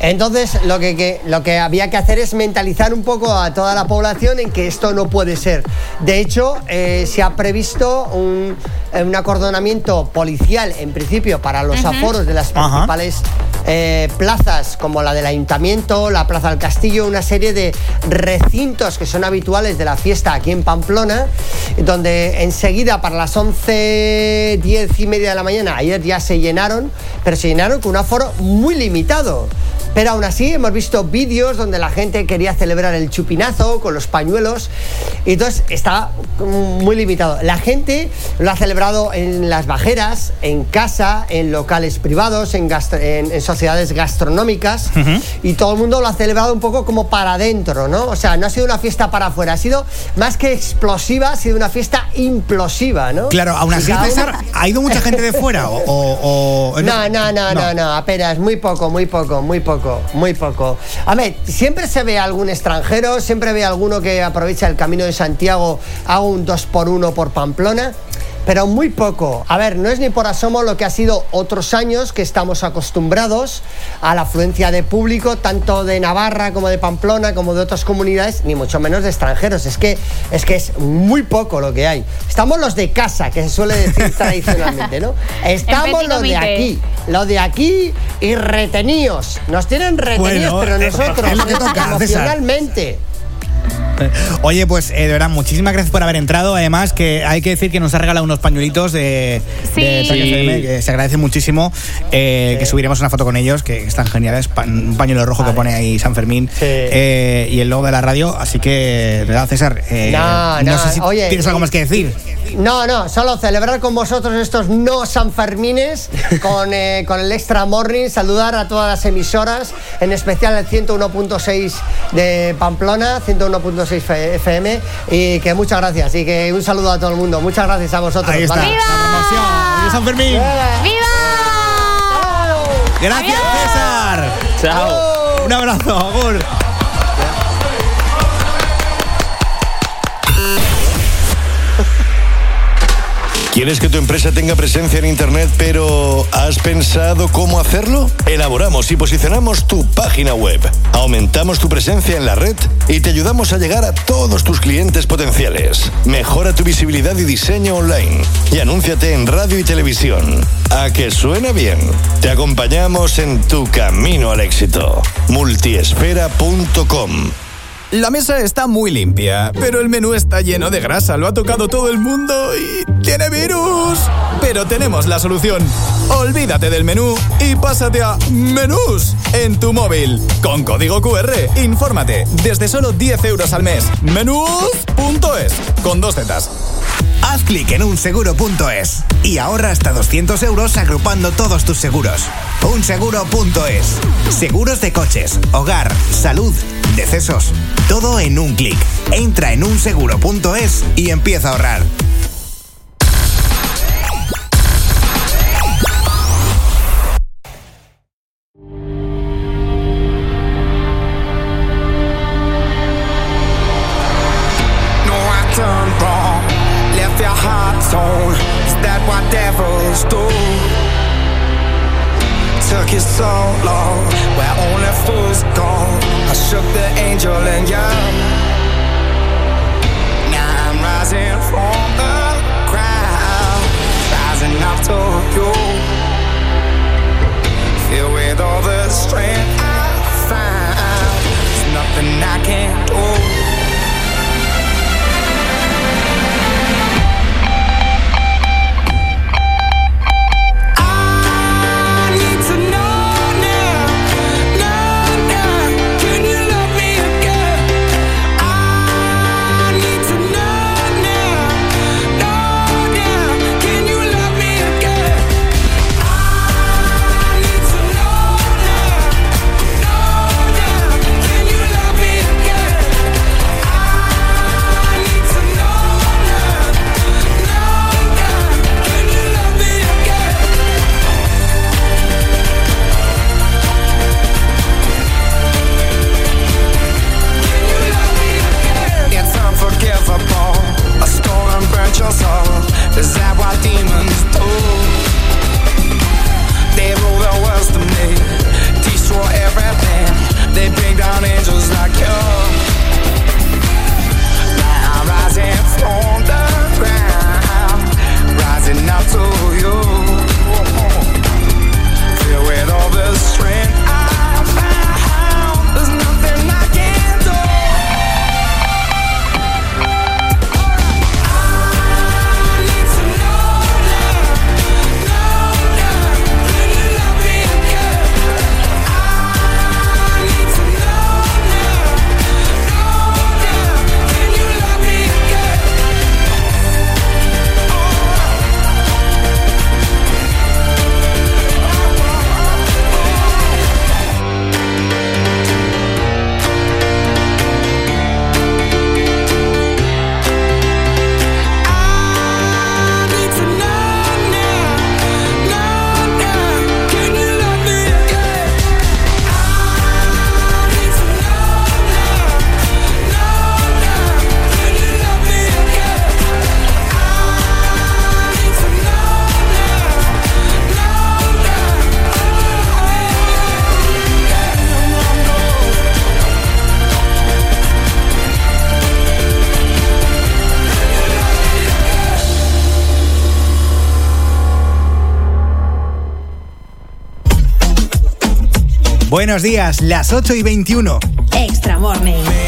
Entonces, lo que, que- lo que había que hacer es mentalizar un poco a toda la población en que esto no puede ser. De hecho, eh, se ha previsto un, un acordonamiento policial, en principio, para los aforos de las principales eh, plazas como la del ayuntamiento, la Plaza del Castillo, una serie de recintos que son habituales de la fiesta aquí en Pamplona, donde enseguida para las 11, 10 y media de la mañana, ayer ya se llenaron, pero se llenaron con un aforo muy limitado. Pero aún así hemos visto vídeos donde la gente quería celebrar el chupinazo con los pañuelos y entonces está muy limitado. La gente lo ha celebrado en las bajeras, en casa, en locales privados, en, gastro- en- en sociedades gastronómicas y todo el mundo lo ha celebrado un poco como para adentro, ¿no? O sea, no ha sido una fiesta para afuera, ha sido más que explosiva, ha sido una fiesta implosiva, ¿no? Claro, aún así, uno- ¿ha ido mucha gente de fuera? O, o- o- no, no, no, no, no, apenas, muy poco, muy poco, muy poco, muy poco. A ver, siempre se ve algún extranjero, siempre ve alguno que aprovecha el camino de Santiago, haga un 2 por 1 por Pamplona. Pero muy poco. A ver, no es ni por asomo lo que ha sido otros años que estamos acostumbrados a la afluencia de público, tanto de Navarra como de Pamplona, como de otras comunidades, ni mucho menos de extranjeros. Es que es, que es muy poco lo que hay. Estamos los de casa, que se suele decir tradicionalmente, ¿no? Estamos los de aquí, los de aquí y retenidos. Nos tienen retenidos, Bueno, pero eh, nosotros, es lo que toca, César. Oye, pues eh, de verdad, muchísimas gracias por haber entrado. Además, que hay que decir que nos ha regalado unos pañuelitos de, Sí. de Track Sí. FM, que se agradece muchísimo. eh, Que subiremos una foto con ellos, que están geniales. Pa- un pañuelo rojo que pone ahí San Fermín eh, y el logo de la radio. Así que, de verdad, César, eh, No, no, sé si oye, tienes algo más que decir. No, no, solo celebrar con vosotros estos no Sanfermines con, eh, con el Extra Morning, saludar a todas las emisoras, en especial el 101.6 de Pamplona, 101.6 F- FM, y que muchas gracias y que un saludo a todo el mundo. Muchas gracias a vosotros. Ahí está, ¿vale? la promoción. ¡Viva San Fermín! ¡Viva! Gracias, César. Chao. Un abrazo, Agur. ¿Quieres que tu empresa tenga presencia en Internet, pero has pensado cómo hacerlo? Elaboramos y posicionamos tu página web. Aumentamos tu presencia en la red y te ayudamos a llegar a todos tus clientes potenciales. Mejora tu visibilidad y diseño online. Y anúnciate en radio y televisión. ¿A que suena bien? Te acompañamos en tu camino al éxito. Multiesfera.com La mesa está muy limpia, pero el menú está lleno de grasa, lo ha tocado todo el mundo y tiene virus. Pero tenemos la solución. Olvídate del menú y pásate a Menús en tu móvil. Con código QR, infórmate desde solo 10 euros al mes. Menús.es, con dos zetas. Haz clic en unseguro.es y ahorra hasta 200 euros agrupando todos tus seguros. Unseguro.es. Seguros de coches, hogar, salud, decesos. Todo en un clic. Entra en unseguro.es y empieza a ahorrar. Devils do? Took you so long, where only fools go. I shook the angel in you. Buenos días, las 8 y 21. Extra Morning.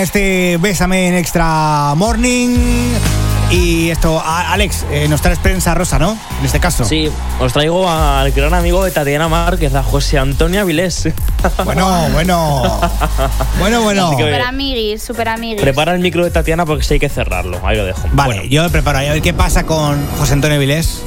Este Bésame en Extra Morning. Y esto, Alex, eh, nos traes prensa rosa, ¿no? En este caso. Sí, os traigo al gran amigo de Tatiana Márquez, a José Antonio Avilés. Bueno, bueno. Bueno, bueno. Super amiguis, super amiguis. Prepara el micro de Tatiana porque sí hay que cerrarlo. Ahí lo dejo. Vale, yo me preparo. A ver qué pasa con José Antonio Vilés.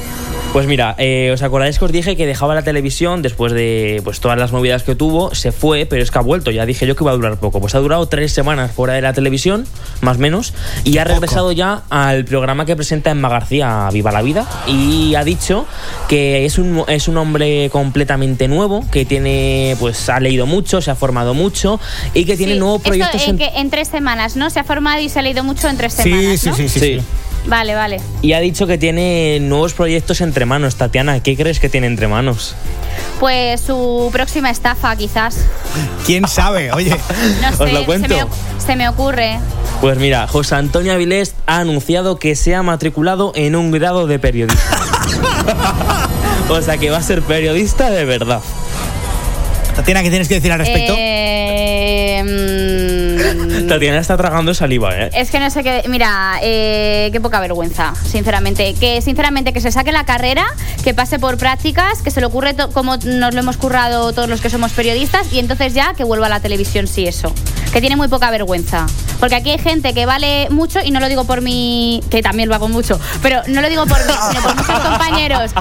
Pues mira, eh, ¿os acordáis que os dije que dejaba la televisión después de pues, todas las movidas que tuvo? Se fue, pero es que ha vuelto. Ya dije yo que iba a durar poco. Pues ha durado tres semanas fuera de la televisión, más o menos, y ha regresado ya al programa que presenta Emma García, Viva la Vida, y ha dicho que es un, es un hombre completamente nuevo, que tiene, pues ha leído mucho, se ha formado mucho, y que tiene Sí, nuevos esto proyectos en, que en tres semanas, ¿no? Se ha formado y se ha leído mucho en tres Sí, semanas, sí, ¿no? sí, sí, sí. Vale, vale. Y ha dicho que tiene nuevos proyectos entre manos. Tatiana, ¿qué crees que tiene entre manos? Pues su próxima estafa, quizás. ¿Quién sabe? Oye, No sé, Os lo cuento. Se, me, se me ocurre. Pues mira, José Antonio Avilés ha anunciado que se ha matriculado en un grado de periodista. o sea que va a ser periodista de verdad. Tatiana, ¿qué tienes que decir al respecto? Eh, mm, Tatiana está tragando saliva, ¿eh? Es que no sé qué. Mira, eh, qué poca vergüenza, sinceramente. Que sinceramente que se saque la carrera, que pase por prácticas, que se le ocurre como nos lo hemos currado todos los que somos periodistas y entonces ya que vuelva a la televisión, sí, eso. Que tiene muy poca vergüenza. Porque aquí hay gente que vale mucho, y no lo digo por mí, que también lo hago mucho, pero no lo digo por mí, sino por muchos compañeros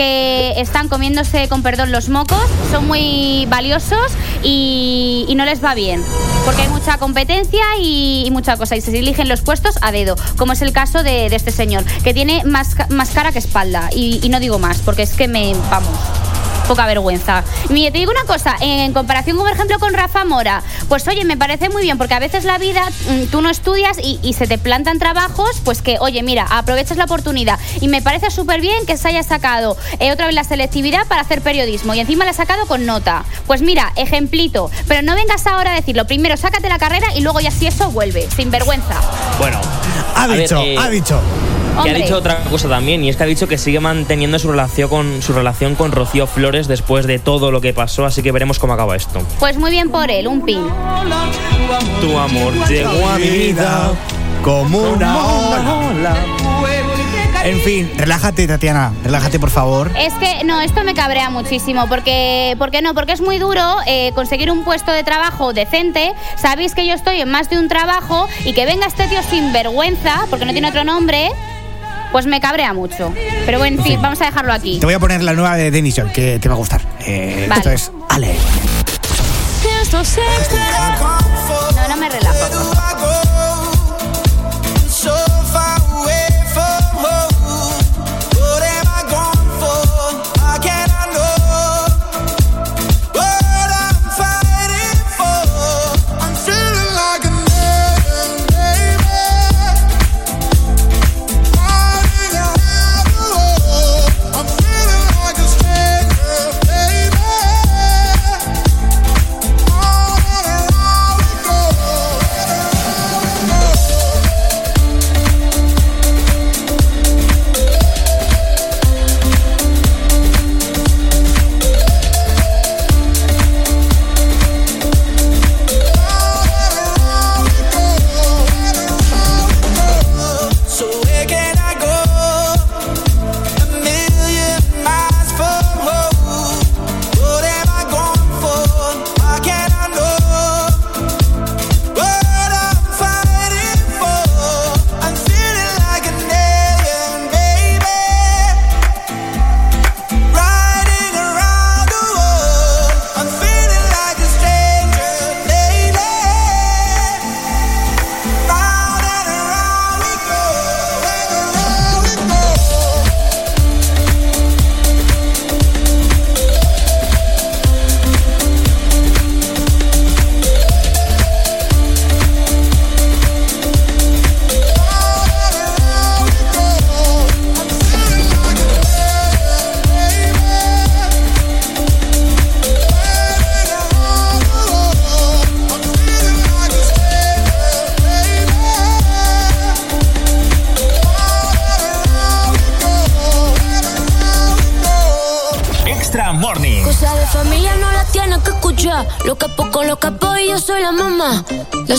que están comiéndose, con perdón, los mocos, son muy valiosos y, no les va bien. Porque hay mucha competencia y, y mucha cosa. Y se eligen los puestos a dedo, como es el caso de, este señor, que tiene más cara que espalda. Y, y no digo más, porque es que me. Vamos. Poca vergüenza. Mire, te digo una cosa, en comparación, por ejemplo, con Rafa Mora, pues oye, me parece muy bien, porque a veces la vida, mm, tú no estudias y, y se te plantan trabajos, pues que, oye, mira, aprovechas la oportunidad. Y me parece súper bien que se haya sacado eh, otra vez la selectividad para hacer periodismo y encima la ha sacado con nota. Pues mira, ejemplito, pero no vengas ahora a decirlo. Primero, sácate la carrera y luego ya si eso vuelve, sin vergüenza. Bueno, Ha ver, dicho, eh, ha dicho. Que ha Hombre. dicho otra cosa también, y es que ha dicho que sigue manteniendo su relación con su relación con Rocío Flores después de todo lo que pasó, así que veremos cómo acaba esto. Pues muy bien por él, un pin. Tu amor llegó a mi vida como una ola. En fin, relájate, Tatiana. Relájate, por favor. Es que no, esto me cabrea muchísimo, porque, porque no, porque es muy duro eh, conseguir un puesto de trabajo decente. Sabéis que yo estoy en más de un trabajo y que venga este tío sin vergüenza, porque no tiene otro nombre, pues me cabrea mucho. Pero bueno, en fin, vamos a dejarlo aquí. Te voy a poner la nueva de Denis Joy, que te va a gustar. Eh, Vale. Esto es Ale. No, no me relajo.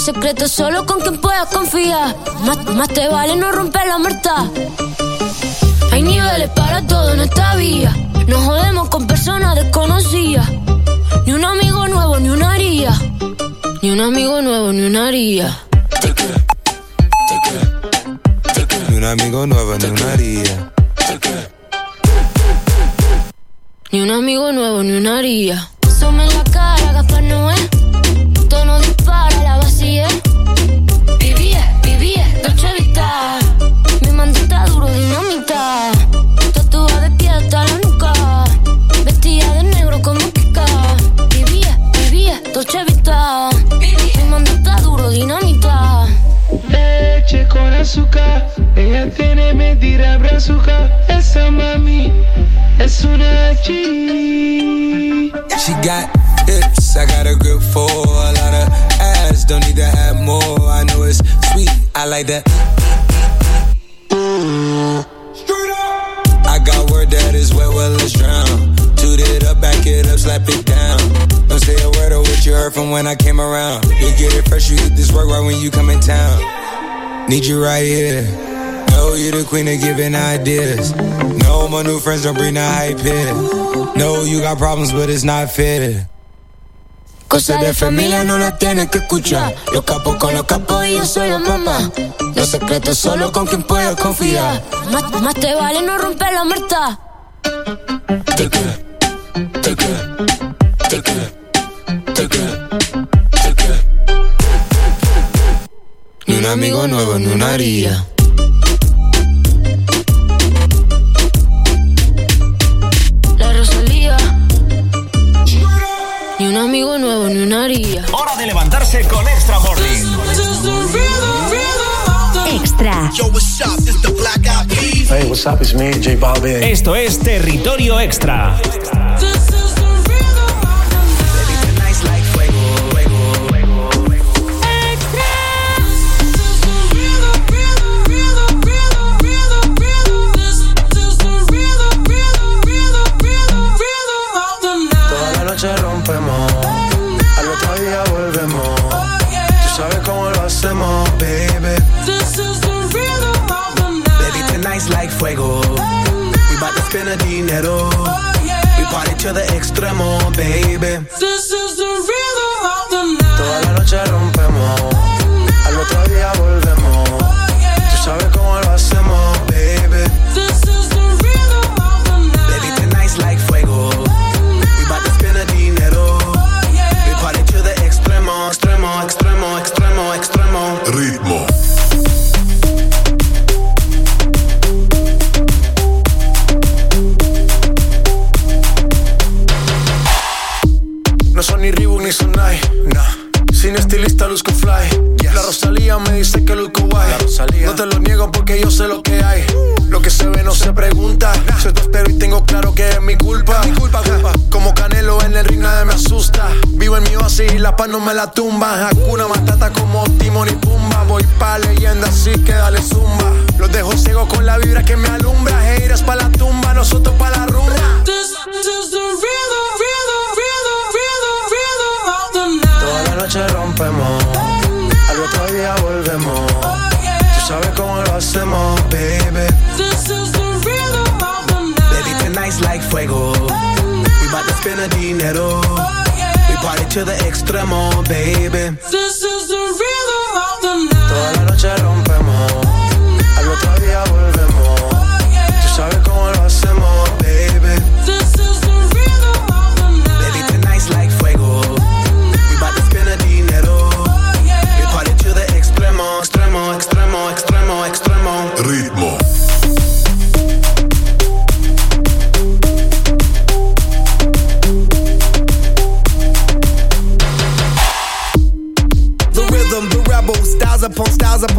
Los secretos solo con quien puedas confiar. Más, más te vale no romper la muerta. Hay niveles para todo en esta vía. No jodemos con personas desconocidas. Ni un amigo nuevo, ni una haría. Ni un amigo nuevo, ni una haría. Ni un amigo nuevo, ni una haría. Ni un amigo nuevo, ni una haría. En la cara, Gaspar Noé. Tono dispara, la vacía. Vivía, vivía, Dolce Vita. Mi mandita duro, dinamita. Tatuada de pie hasta la nuca. Vestida de negro como Kika. Vivía, vivía, Dolce Vita. Mi mandita duro, dinamita. Leche con azúcar, ella tiene mentira brazuca. Esa mami es una G. She got hips, I got a grip for a lot of ass. Don't need to have more. I know it's sweet, I like that. Straight up. I got word that is wet, well, let's drown. Toot it up, back it up, slap it down. Don't say a word of what you heard from when I came around. You get it fresh, you hit this work right when you come in town. Need you right here. Know you the queen of giving ideas. No, my new friends don't bring the hype here. No, you got problems, but it's not fair. Cosas de familia no las tienes que escuchar. Los capos con los capos y yo soy la mamá. Los secretos solo con quien puedes confiar. Más, más te vale no romper la muerta. Te queda, te queda, te queda, te queda, te queda. Ni un amigo nuevo, ni una haría. Amigo nuevo, ni una haría. Hora de levantarse con Extra Morning. Extra. Hey, what's up? It's me, J Balvin. Esto es Territorio Extra. Toda dinero. We party to the extremo, baby. Porque yo sé lo que hay. Lo que se ve no se pregunta. Soy tu espero y tengo claro que es mi culpa. Mi culpa, culpa. Como Canelo en el ring nadie me asusta. Vivo en mi oasis y la paz no me la tumba. Hakuna Matata como Timon y Pumba. Voy pa' leyenda así que dale zumba. Los dejo ciego con la vibra que me alumbra. Heiras pa' la tumba, nosotros pa' la rumba. Toda la noche rompemos, al otro día volvemos. Tú sabes cómo lo hacemos, baby. Baby, tonight's like fuego. We bout to spend the dinero. We party to the extremo, baby. Toda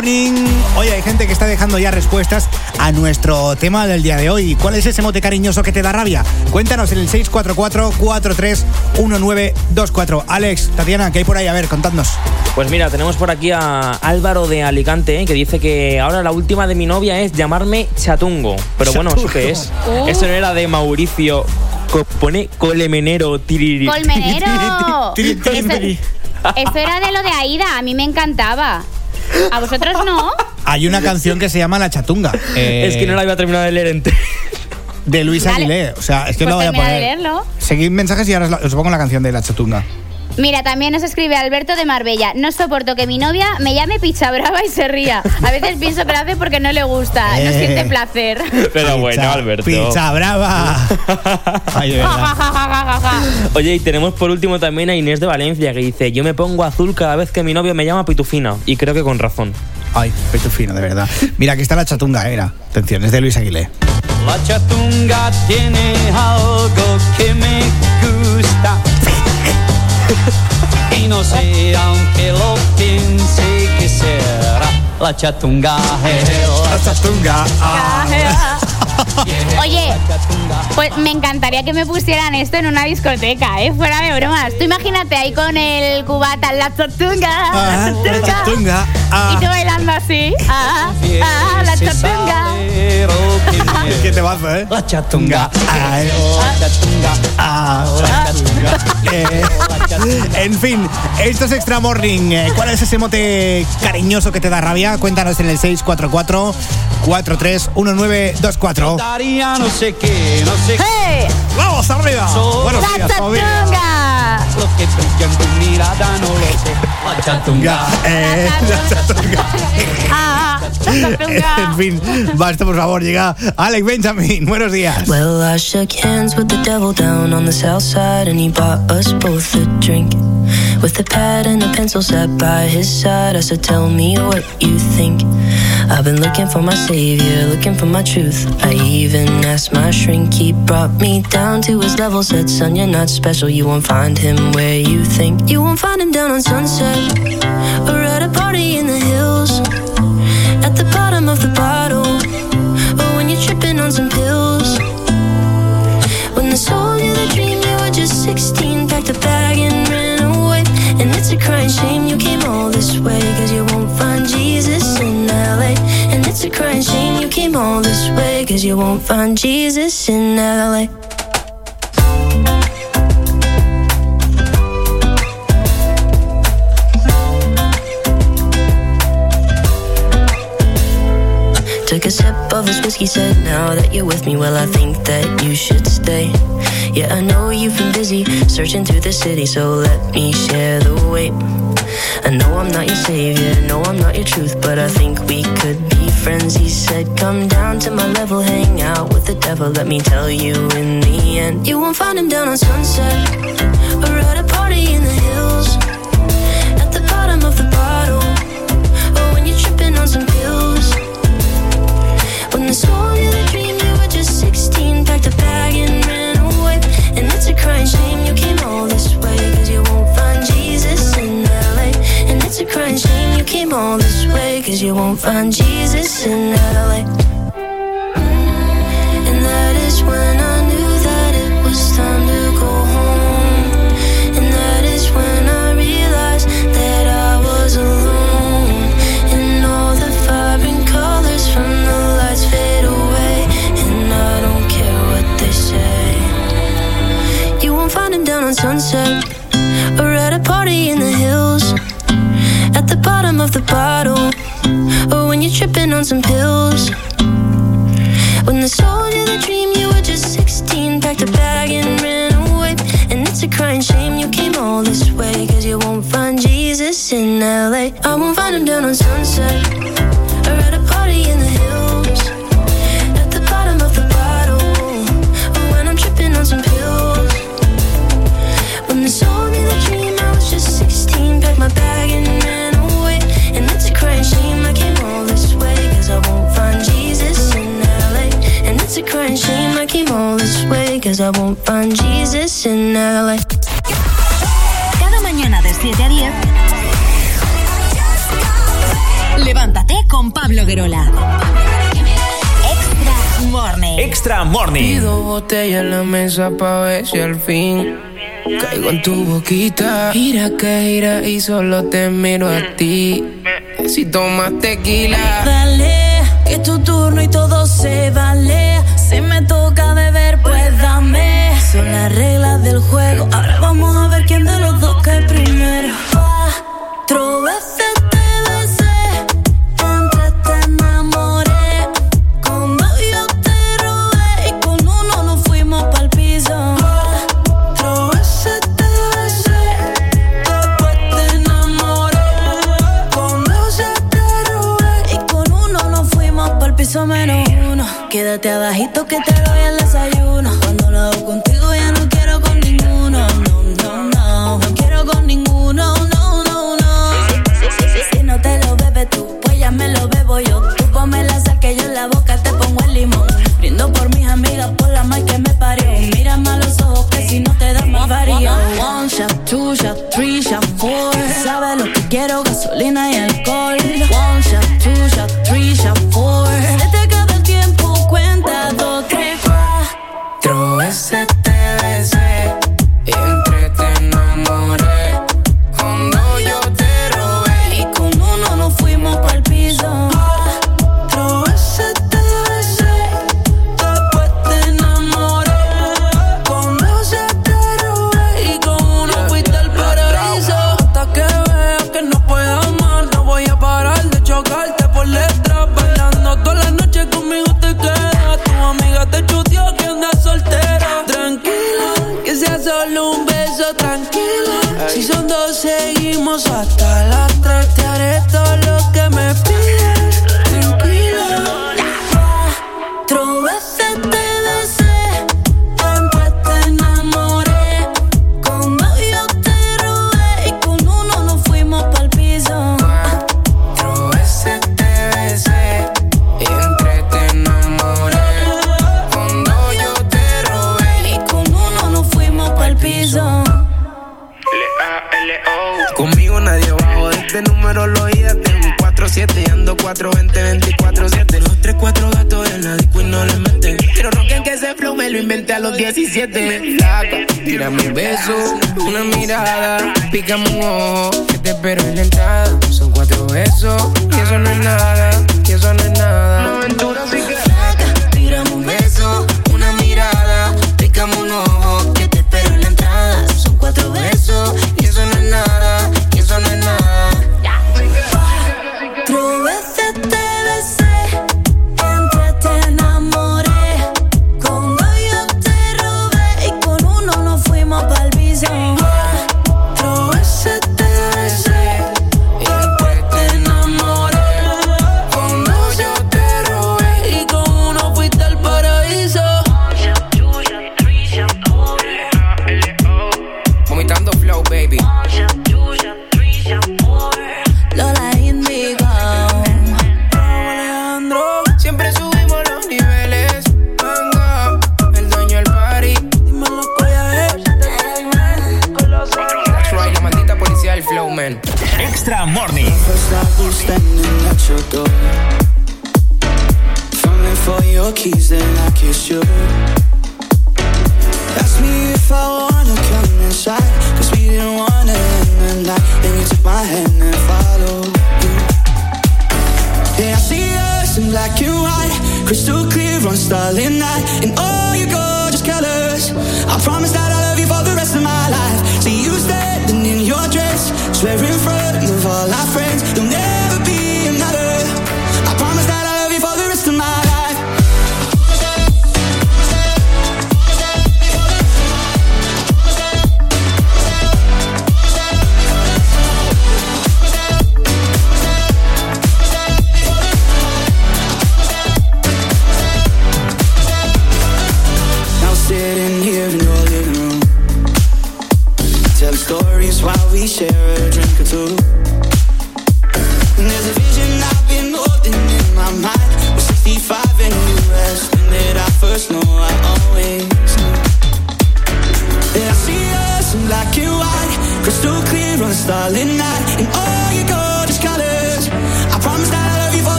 Morning. Oye, hay gente que está dejando ya respuestas a nuestro tema del día de hoy. ¿Cuál es ese mote cariñoso que te da rabia? Cuéntanos en el 644-431924. Alex, Tatiana, ¿qué hay por ahí? A ver, contadnos. Pues mira, tenemos por aquí a Álvaro de Alicante, ¿eh? que dice que ahora la última de mi novia es llamarme Chatungo. Pero bueno, ¿eso qué es? Uh. Eso no era de Mauricio. Co- Pone colemenero. tiriri. ¡Colmenero! Tiri, tiri, tiri. Eso era de lo de Aida, a mí me encantaba. ¿A vosotros no? Hay una canción que se llama La Chatunga. eh, Es que no la iba a terminar de leer entera. De Luis Dale. Aguilé. O sea, es que Pues no voy a de poner. leerlo. Seguid mensajes y ahora os, la- os pongo la canción de La Chatunga. Mira, también nos escribe Alberto de Marbella. No soporto que mi novia me llame picha brava y se ría. A veces pienso que lo hace porque no le gusta, no Eh. siente placer. Pero bueno, Alberto. Pizza brava. Ay, de verdad. Oye, y tenemos por último también a Inés de Valencia que dice: Yo me pongo azul cada vez que mi novio me llama pitufina. Y creo que con razón. Ay, pecho fino, de verdad. Mira, aquí está la chatunga, era. Atención, es de Luis Aguilé. La chatunga tiene algo que me gusta. Y no sé, aunque lo piense que será. La chatunga es la chatunga. Oye, pues me encantaría que me pusieran esto en una discoteca, ¿eh? Fuera de bromas. Tú imagínate ahí con el cubata, la chatunga, Ah, la la chatunga, ah. Y tú bailando así. Ah, ah, la chatunga. ¿Qué te vas, eh? La chatunga. Ay, ah, eh, en fin, esto es Extra Morning. Eh, ¿Cuál es ese mote cariñoso que te da rabia? Cuéntanos en el 644 431924. Daría no sé qué, no sé ¡Hey! ¡Vamos, arriba! Buenos ¡La días! Lo que brilla en tu mirada no lo sé. La chatunga. Eh, la chatunga. Ah, la chatunga. En fin, basta, por favor, llega Alex Benjamin. Buenos días. Well, I shook hands with the devil down on the south side, and he bought us both a drink. With a pad and a pencil sat by his side, I said, Tell me what you think. I've been looking for my savior, looking for my truth. I even asked my shrink, he brought me down to his level. Said, Son, you're not special, you won't find him where you think. You won't find him down on sunset, or at a party in the hills. At the bottom of the bottle, or when you're tripping on some pills. When they sold you the dream, you were just 16, a crying shame you came all this way, cause you won't find Jesus in LA. And it's a crying shame you came all this way, cause you won't find Jesus in LA. Took a sip of his whiskey, said, Now that you're with me, well, I think that you should stay. Yeah, I know you've been busy searching through the city, so let me share the weight. I know I'm not your savior, no, I'm not your truth, but I think we could be friends. He said, Come down to my level, hang out with the devil. Let me tell you, in the end, you won't find him down on sunset or at a party in the hills. At the bottom of the bottle, all this way, cause you won't find Jesus in LA. Mm, and that is when I knew that it was time to go home. And that is when I realized that I was alone. And all the vibrant colors from the lights fade away. And I don't care what they say. You won't find him down on sunset or at a party in the hills. The bottom of the bottle, or when you're tripping on some pills. When they sold you the dream, you were just 16, packed a bag and ran away. And it's a crying shame you came all this way, cause you won't find Jesus in LA. I won't find him down on sunset, or at a party in the hills. At the bottom of the bottle, or when I'm tripping on some pills. A crying shame I came all this way, cause I won't find Jesus in LA. Cada mañana de 7 a 10. Levántate con Pablo Guerola. Extra Morning. Extra Morning. Pido botella en la mesa pa' ver si al fin caigo en tu boquita. Gira que gira y solo te miro a ti. Si tomas tequila. Dale, es tu turno y todo se vale. Si me toca beber, pues dame. Son las reglas del juego. Ahora vamos a ver quién de los dos cae primero. piso menos uno. Quédate abajito que te doy el desayuno. Cuando lo hago contigo ya no quiero con ninguno. No, no, no. No quiero con ninguno. No, no, no. Si no te lo bebes tú, pues ya me lo bebo yo. Tú ponme la sal que yo en la boca te pongo el limón. Brindo por mis amigas, por la mal que me parió. Mírame a los ojos que si no te das más varío. One shot, two shot, three shot, four. Sabes lo que quiero fuimos hasta 17 Taca, tírame un beso, una mirada Pícame un ojo, que te espero en la entrada Son cuatro besos y eso no es nada.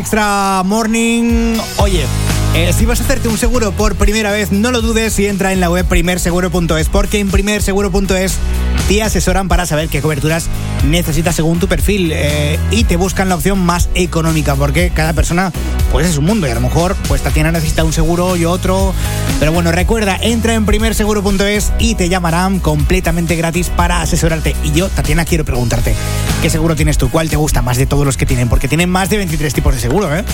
Extra Morning. Seguro por primera vez, no lo dudes y entra en la web primerseguro.es, porque en primerseguro.es te asesoran para saber qué coberturas necesitas según tu perfil eh, y te buscan la opción más económica, porque cada persona pues es un mundo y a lo mejor pues Tatiana necesita un seguro y otro. Pero bueno, recuerda, entra en primerseguro.es y te llamarán completamente gratis para asesorarte. Y yo, Tatiana, quiero preguntarte, ¿qué seguro tienes tú? ¿Cuál te gusta más de todos los que tienen? Porque tienen más de 23 tipos de seguro, ¿eh?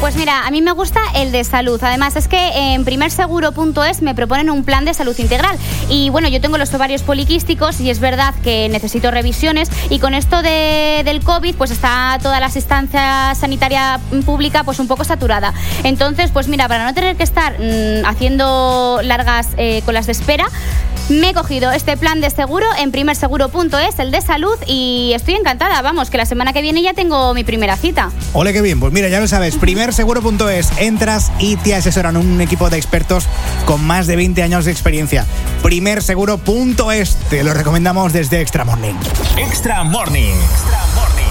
Pues mira, a mí me gusta el de salud. Además, es que en primerseguro.es me proponen un plan de salud integral. Y bueno, yo tengo los ovarios poliquísticos y es verdad que necesito revisiones. Y con esto de- del COVID, pues está toda la asistencia sanitaria pública pues un poco saturada. Entonces, pues mira, para no tener que estar mm, haciendo largas eh, colas de espera, me he cogido este plan de seguro en primerseguro.es, el de salud, y estoy encantada. Vamos, que la semana que viene ya tengo mi primera cita. Ole, qué bien. Pues mira, ya lo sabes, primerseguro.es, entras y te asesoran un equipo de expertos con más de 20 años de experiencia. Primerseguro.es, te lo recomendamos desde Extra Morning. Extra Morning. That's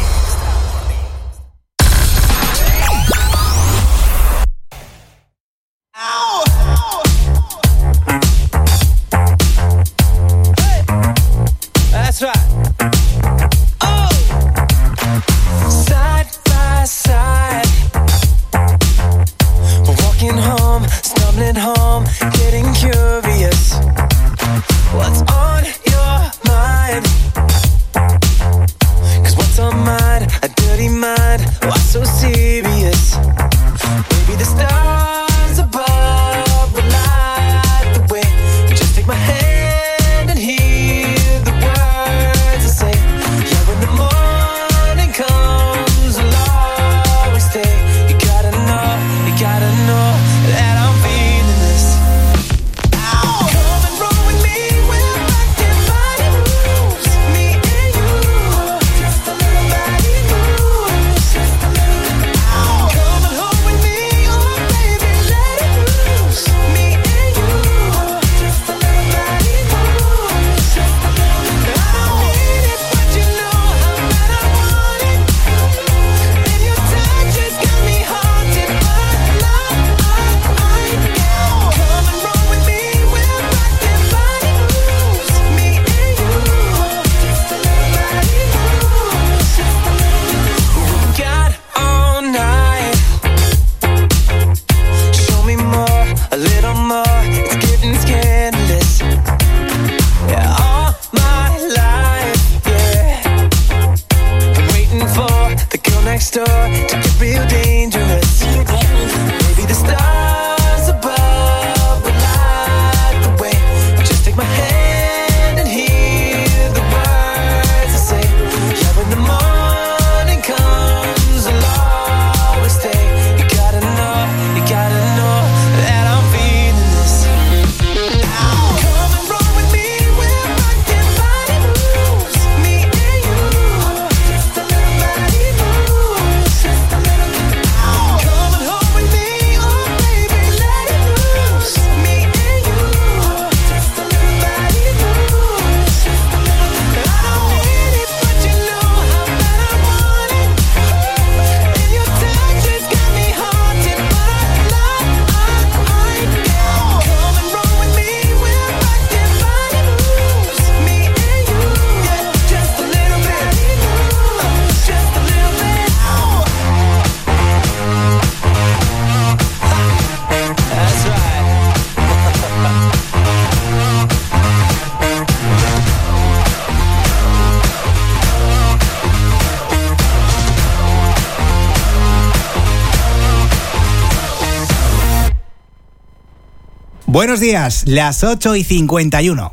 Buenos días, las 8 y 51.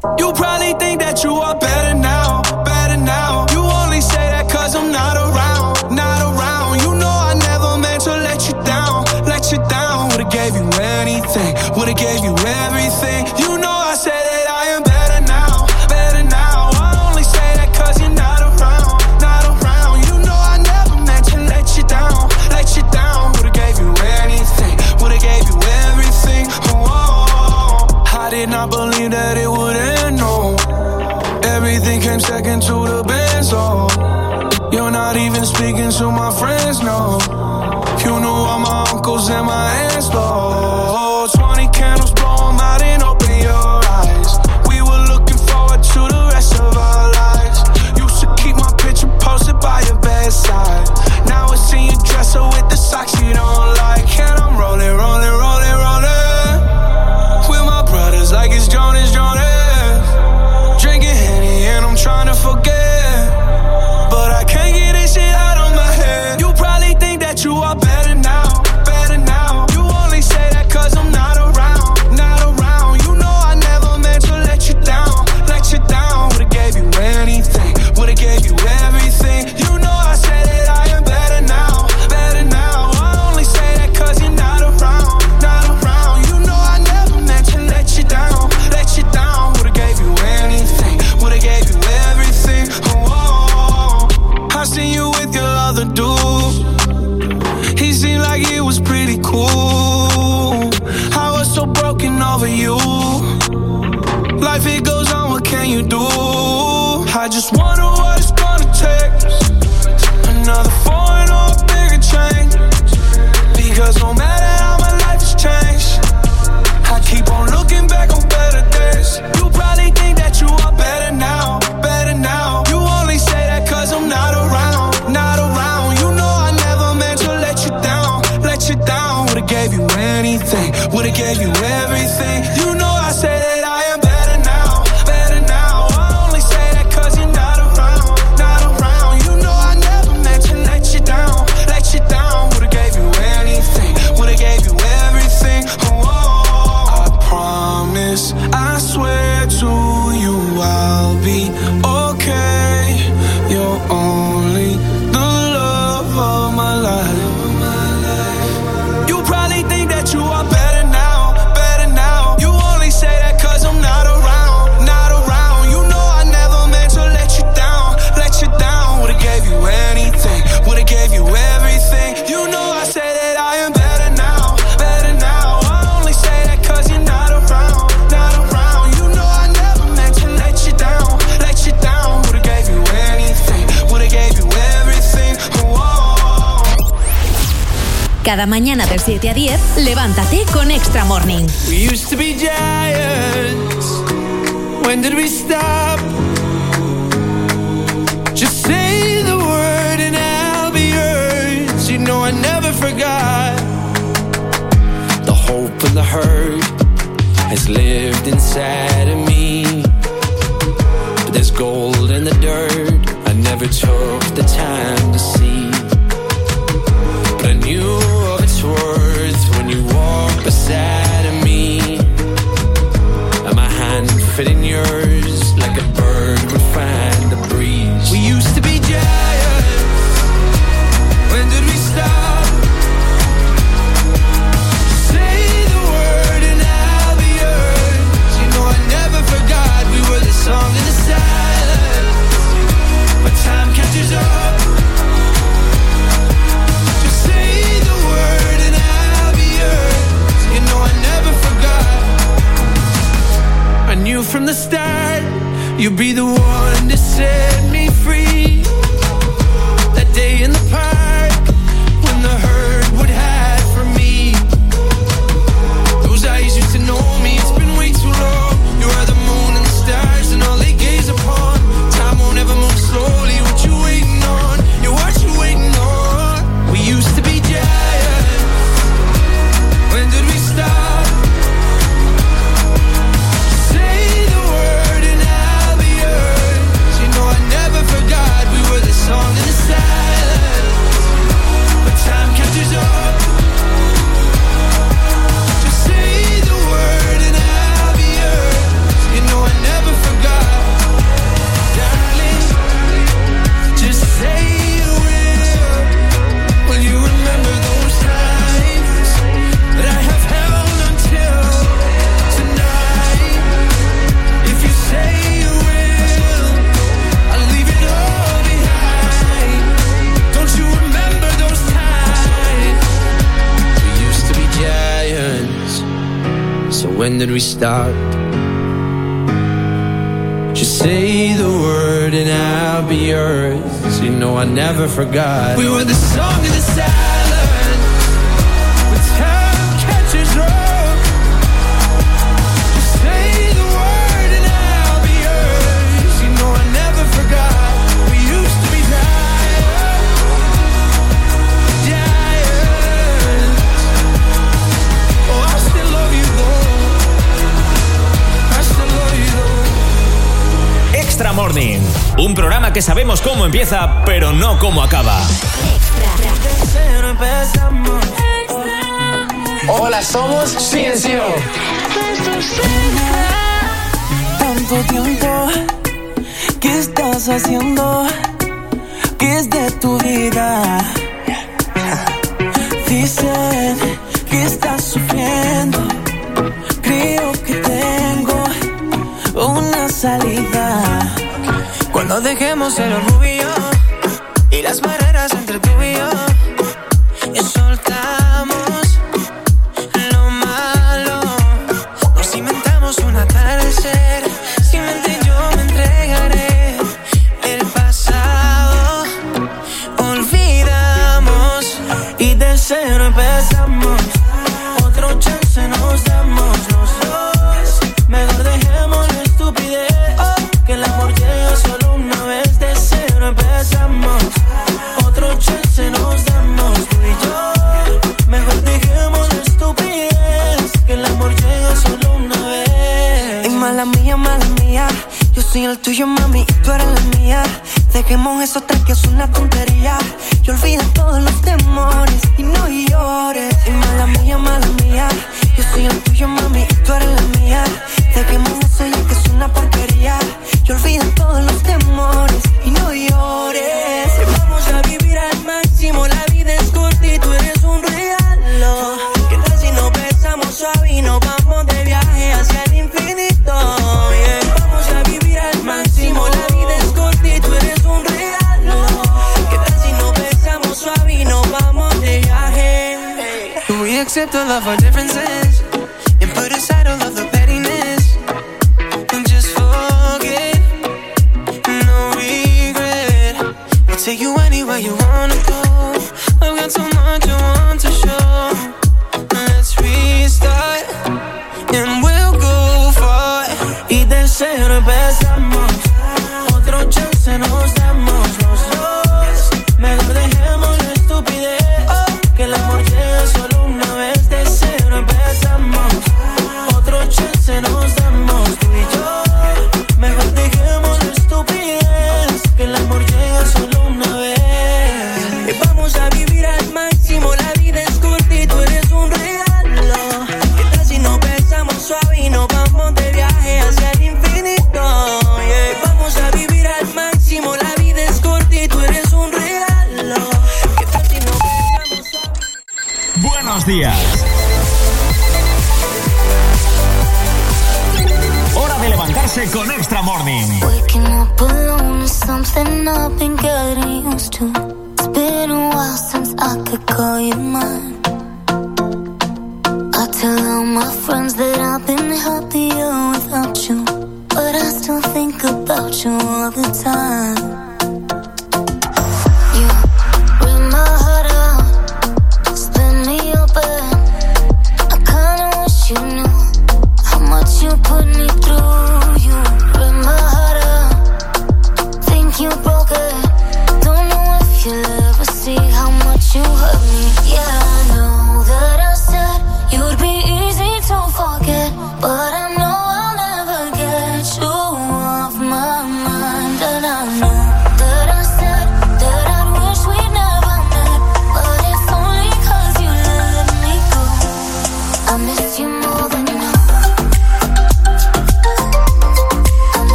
Dejemos eso atrás que es una tontería.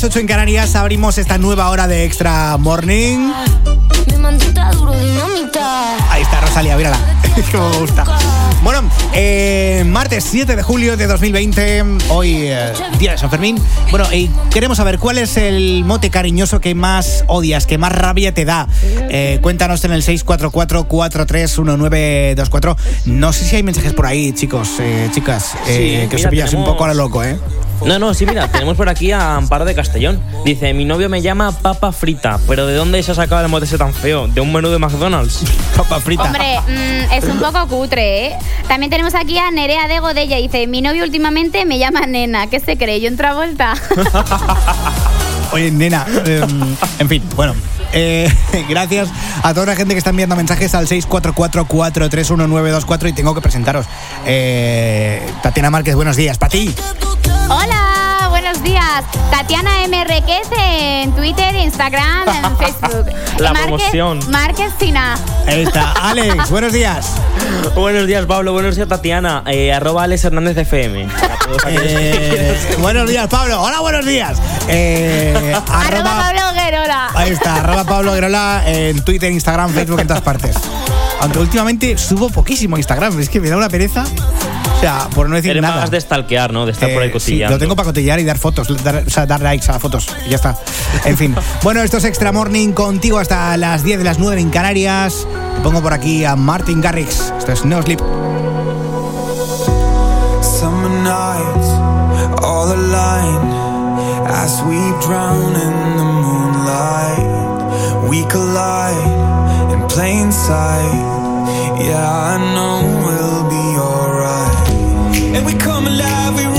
Las 9, las 8 en Canarias. Abrimos esta nueva hora de Extra Morning. Ahí está Rosalía, mírala. Como me gusta. Bueno, eh, martes 7 de julio de 2020, hoy eh, día de San Fermín. Bueno, y queremos saber cuál es el mote cariñoso que más odias, que más rabia te da. Eh, cuéntanos en el 644-431924. No sé si hay mensajes por ahí, chicos, eh, chicas, eh, Sí, que os pillas un poco a lo loco, ¿eh? No, no, sí, mira, tenemos por aquí a Amparo de Castellón. Dice, mi novio me llama papa frita, pero ¿de dónde se ha sacado el mote ese tan feo? ¿De un menú de McDonald's? Papa frita. Hombre, mm, es un poco cutre, ¿eh? También tenemos aquí a Nerea de Godella. Dice, mi novio últimamente me llama nena. ¿Qué se cree? ¿Yo en Travolta? Oye, nena, eh, en fin, bueno. eh, gracias a toda la gente que está enviando mensajes al 644-431924 y tengo que presentaros. Eh, Tatiana Márquez, buenos días. Para ti. Días. Tatiana M. Requez en Twitter, Instagram, en Facebook. La Márquez- promoción. Márquez Sina. Ahí está. Alex, buenos días. buenos días, Pablo. Buenos días, Tatiana. Eh, arroba Alex Hernández FM. Eh, buenos días, Pablo. Hola, buenos días. Eh, Arroba arroba, Pablo Guerola. ahí está, arroba Pablo Guerola en Twitter, Instagram, Facebook, en todas partes. Aunque últimamente subo poquísimo a Instagram, es que me da una pereza. O sea, por no decir Eres nada. más de stalkear, ¿no? De estar por ahí Eh, sí, lo tengo para cotillar y dar fotos, dar, o sea, dar likes a fotos. Y ya está. En fin. Bueno, esto es Extra Morning contigo hasta las 10 de las 9 en Canarias. Te pongo por aquí a Martin Garrix. Esto es No Sleep. Summer nights, all aligned as we drown in the moonlight. We collide in plain sight. Yeah, I know we'll. And we come alive, we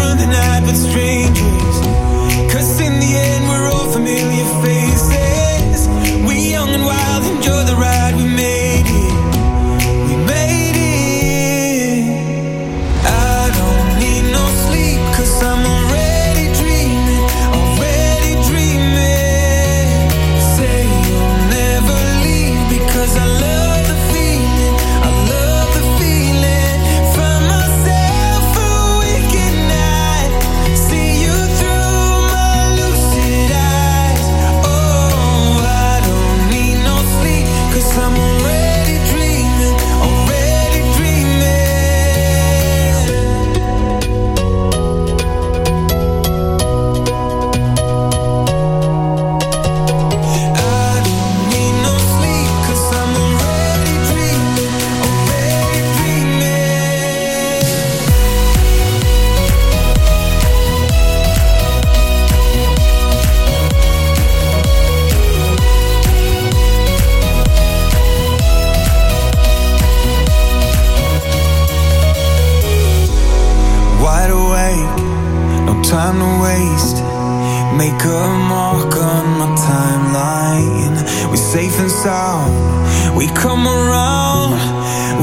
A mark on my timeline. We're safe and sound. We come around.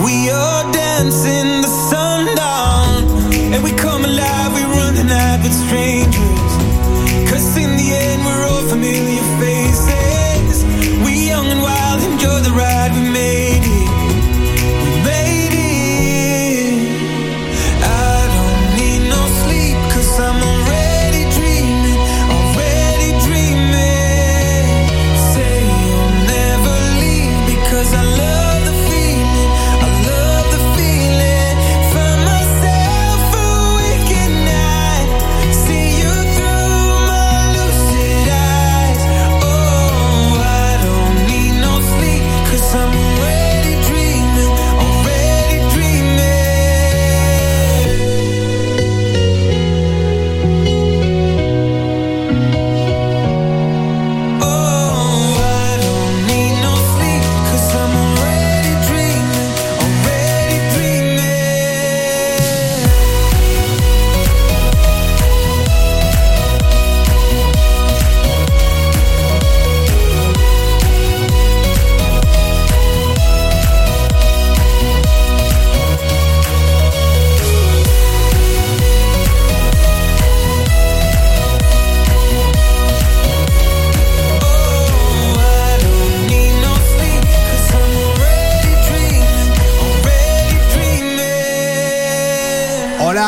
We are dancing the sundown. And we come alive. We run the night with strangers. Cause in the end, we're all familiar faces. We young and wild, enjoy the ride. We made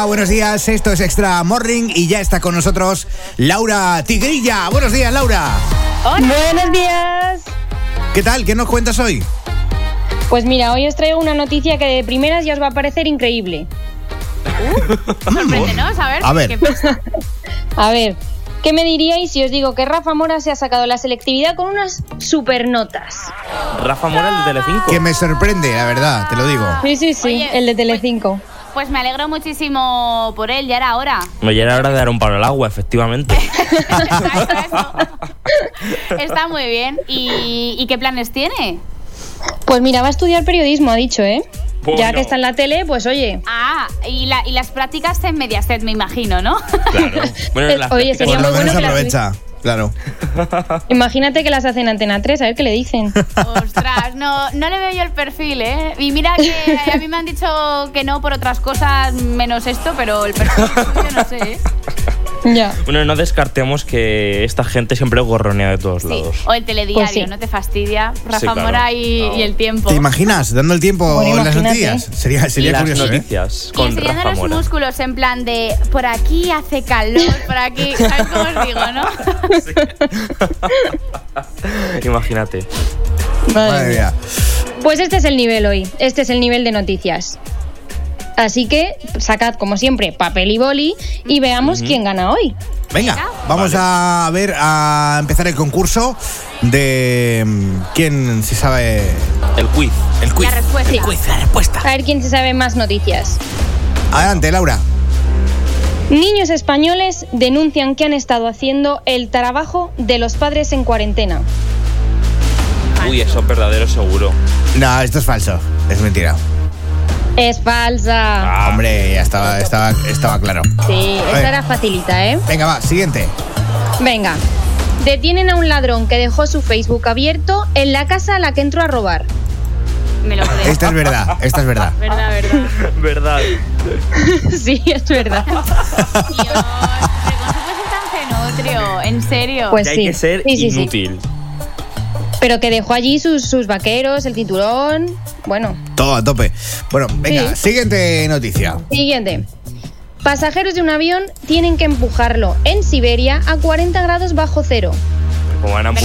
Hola, buenos días. Esto es Extra Morning y ya está con nosotros Laura Tigrilla. Buenos días, Laura. Buenos días. ¿Qué tal? ¿Qué nos cuentas hoy? Pues mira, hoy os traigo una noticia que de primeras ya os va a parecer increíble. Sorpréndenos, a ver. A ver. ¿qué pasa? A ver, ¿qué me diríais si os digo que Rafa Mora se ha sacado la selectividad con unas supernotas? Rafa Mora, el de Telecinco. Que me sorprende, la verdad, te lo digo. Sí, sí, sí, el de Telecinco. Pues me alegro muchísimo por él, ya era hora. Me ya era hora de dar un palo al agua, efectivamente. Está muy bien. ¿Y, y qué planes tiene? Pues mira, va a estudiar periodismo, ha dicho, ¿eh? Ya Bueno. que está en la tele, pues oye. Ah, y, la- y las prácticas en Mediaset, me imagino, ¿no? Claro. Bueno, Eh, las oye, sería Por lo muy menos bueno que las aprovecha. Claro. Imagínate que las hacen Antena 3, a ver qué le dicen. Ostras, no, no le veo yo el perfil, ¿eh? Y mira que a mí me han dicho que no por otras cosas menos esto, pero el perfil suyo no sé, ¿eh? Ya. Bueno, no descartemos que esta gente siempre gorronea de todos Sí. lados. O el telediario, Pues sí. ¿no te fastidia? Rafa Sí, claro. Mora y, y el tiempo. ¿Te imaginas dando el tiempo Bueno, en las noticias? Sería, sería Las curioso, ¿eh? noticias Y con enseñando Rafa los Mora. músculos en plan de por aquí hace calor, por aquí. ¿Sabes cómo os digo, no? Imagínate. Madre mía. Pues este es el nivel hoy, este es el nivel de noticias. Así que sacad, como siempre, papel y boli y veamos quién gana hoy. Venga, vamos a ver, a empezar el concurso de mm, quién se sabe El quiz. el quiz. La respuesta. El quiz, la respuesta. A ver quién se sabe más noticias. Adelante, Laura. Niños españoles denuncian que han estado haciendo el trabajo de los padres en cuarentena. Uy, eso es verdadero seguro. No, esto es falso. Es mentira. Es falsa. Hombre, ya estaba, estaba, estaba claro. Sí, esta era facilita, ¿eh? Venga, va, siguiente. Venga. Detienen a un ladrón que dejó su Facebook abierto en la casa a la que entró a robar. Me lo creo. Esta es verdad, esta es verdad. Verdad, verdad. Verdad. sí, es verdad. Dios, pero ¿cómo se puede ser tan cenutrio? En serio. Pues Ya sí. hay que ser Sí, sí, sí. Pero que dejó allí sus, sus vaqueros, el cinturón. Bueno, Todo a tope. Bueno, venga, Sí. siguiente noticia. siguiente. Pasajeros de un avión tienen que empujarlo en Siberia a 40 grados bajo cero.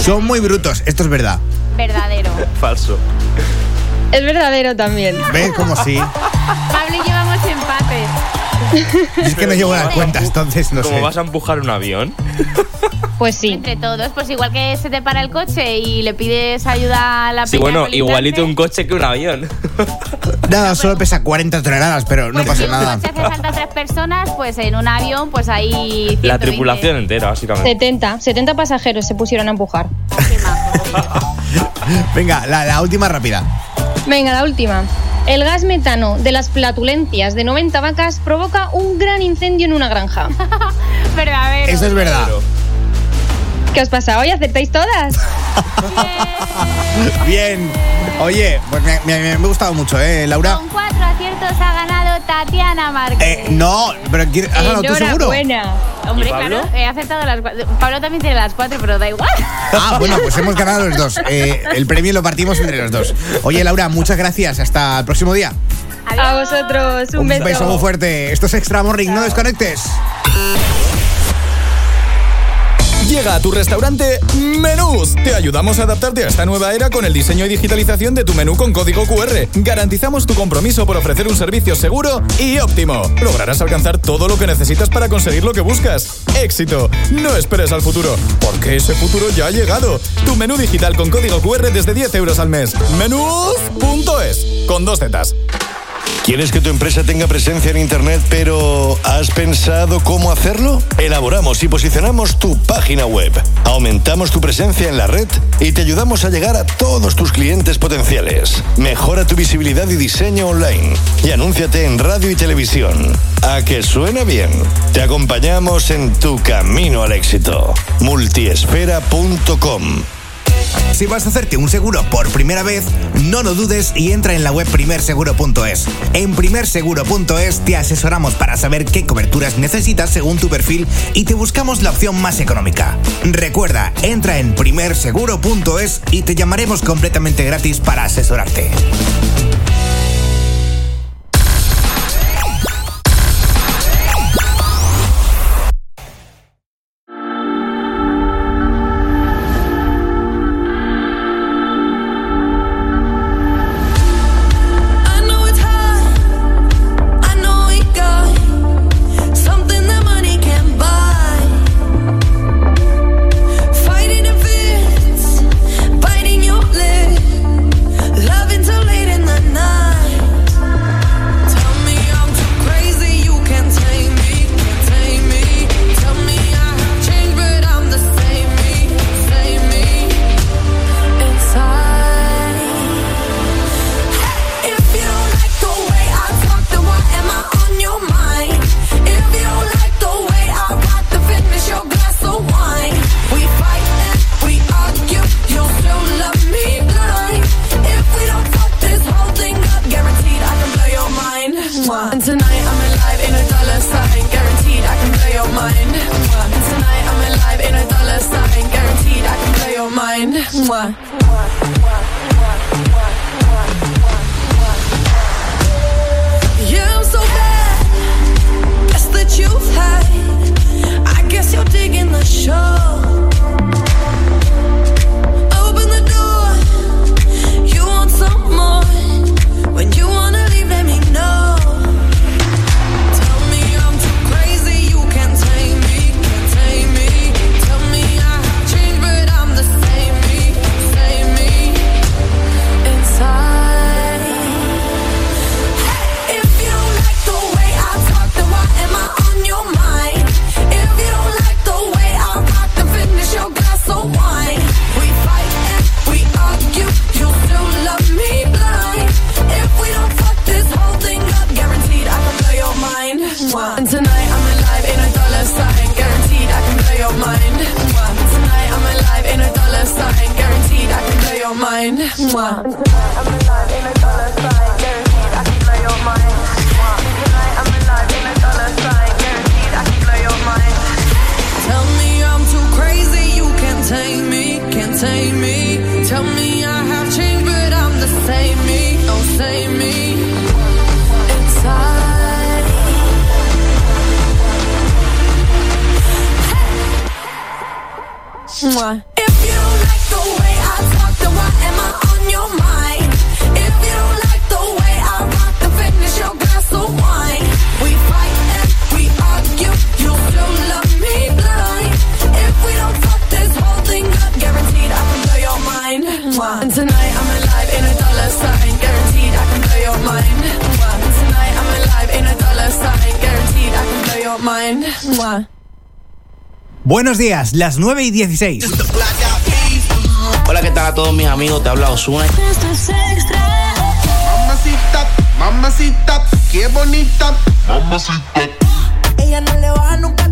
Son muy brutos, esto es verdad. Verdadero. Falso. Es verdadero también. ¿Ves como sí? Pablo y llevamos empate. Es que no llevo las cuentas, entonces no ¿Cómo sé. vas a empujar un avión? Pues sí. Entre todos, pues igual que se te para el coche y le pides ayuda a la Sí, bueno, igualito un coche que un avión. Nada, solo pesa 40 toneladas, pero no pues pasa si nada. coche hace falta tres personas, pues en un avión, pues ahí. La 120. tripulación entera, básicamente. 70, 70 pasajeros se pusieron a empujar. Venga, la, la última rápida. Venga, la última. El gas metano de las flatulencias de 90 vacas provoca un gran incendio en una granja. Verdadero. Eso es verdad. ¿Qué os pasa hoy? ¿Acertáis todas? Bien. Oye, pues me, me- me ha gustado mucho, ¿eh, Laura? Con cuatro aciertos ha ganado Tatiana Márquez. Eh, no, pero ¿quién- ¿has ganado tú seguro? Enhorabuena. Hombre, claro, he acertado las cuatro. Pablo también tiene las cuatro, pero da igual. Ah, bueno, pues hemos ganado los dos. Eh, el premio lo partimos entre los dos. Oye, Laura, muchas gracias. Hasta el próximo día. A vosotros, un, Un beso muy fuerte. Esto es Extra Morning, no desconectes. Llega a tu restaurante Menús. Te ayudamos a adaptarte a esta nueva era con el diseño y digitalización de tu menú con código QR. Garantizamos tu compromiso por ofrecer un servicio seguro y óptimo. Lograrás alcanzar todo lo que necesitas para conseguir lo que buscas. Éxito. No esperes al futuro, porque ese futuro ya ha llegado. Tu menú digital con código QR desde 10 euros al mes. Menús.es con dos zetas. ¿Quieres que tu empresa tenga presencia en Internet, pero has pensado cómo hacerlo? Elaboramos y posicionamos tu página web. Aumentamos tu presencia en la red y te ayudamos a llegar a todos tus clientes potenciales. Mejora tu visibilidad y diseño online. Y anúnciate en radio y televisión. ¿A que suena bien? Te acompañamos en tu camino al éxito. Multiesfera.com Si vas a hacerte un seguro por primera vez, no lo dudes y entra en la web primerseguro.es. En primerseguro.es te asesoramos para saber qué coberturas necesitas según tu perfil y te buscamos la opción más económica. Recuerda, entra en primerseguro.es y te llamaremos completamente gratis para asesorarte. Buenos días, las 9 y 16. Hola, ¿qué tal a todos mis amigos? Te habla Osuna. Esto es extra. Mamacita, mamacita, qué bonita. Mamacita. Ella no le baja nunca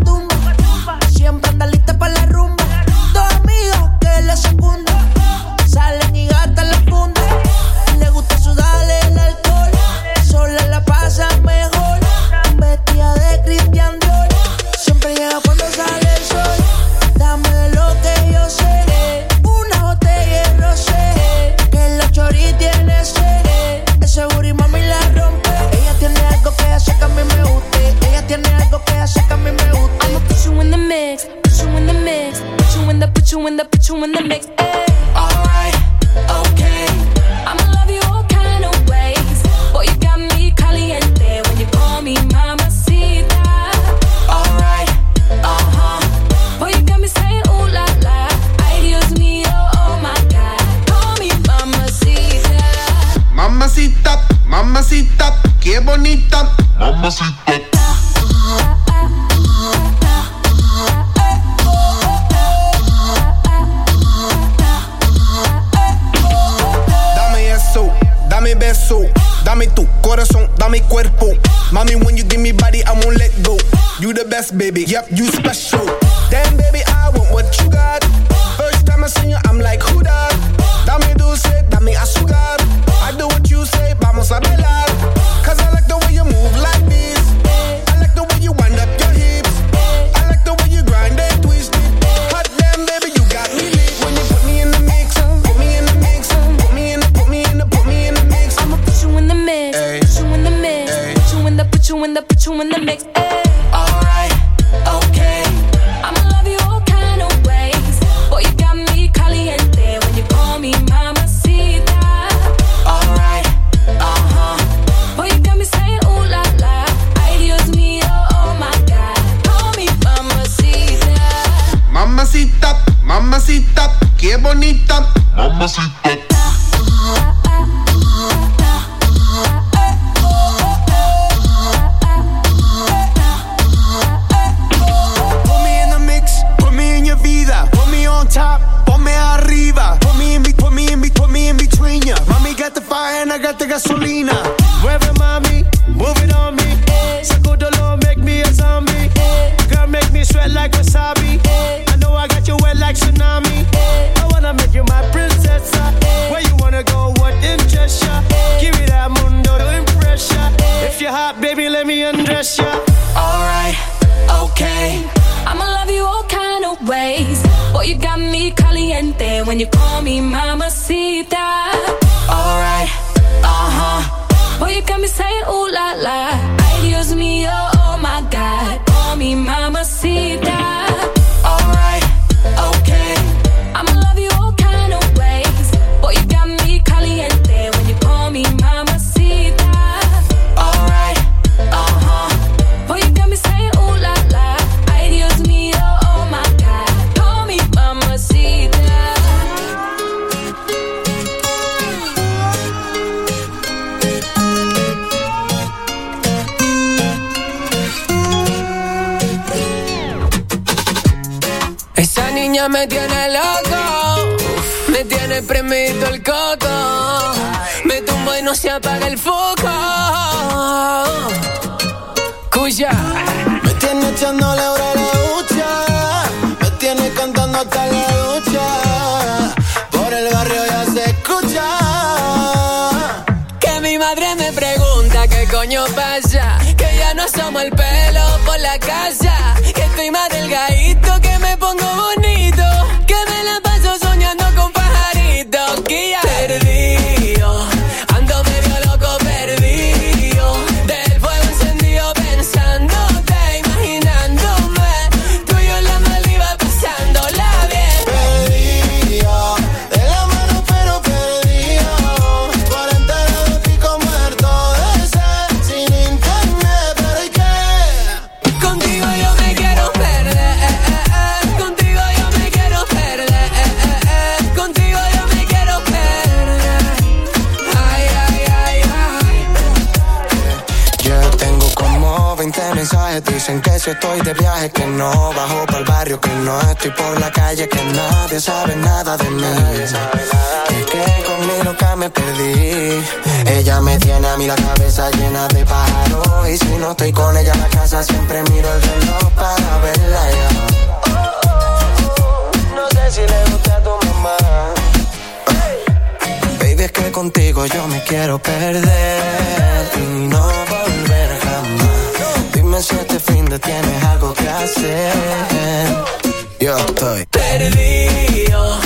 20 mensajes dicen que si estoy de viaje, que no bajo para el barrio, que no estoy por la calle, que nadie sabe nada de mí. Que, que con mi loca me perdí. Ella me tiene a mí la cabeza llena de pájaros. Y si no estoy con ella en la casa, siempre miro el reloj para verla. Oh, no sé si le gusta a tu mamá. Baby, es que contigo yo me quiero perder. Y no Dime si este fin de tienes algo que hacer. Yo estoy perdido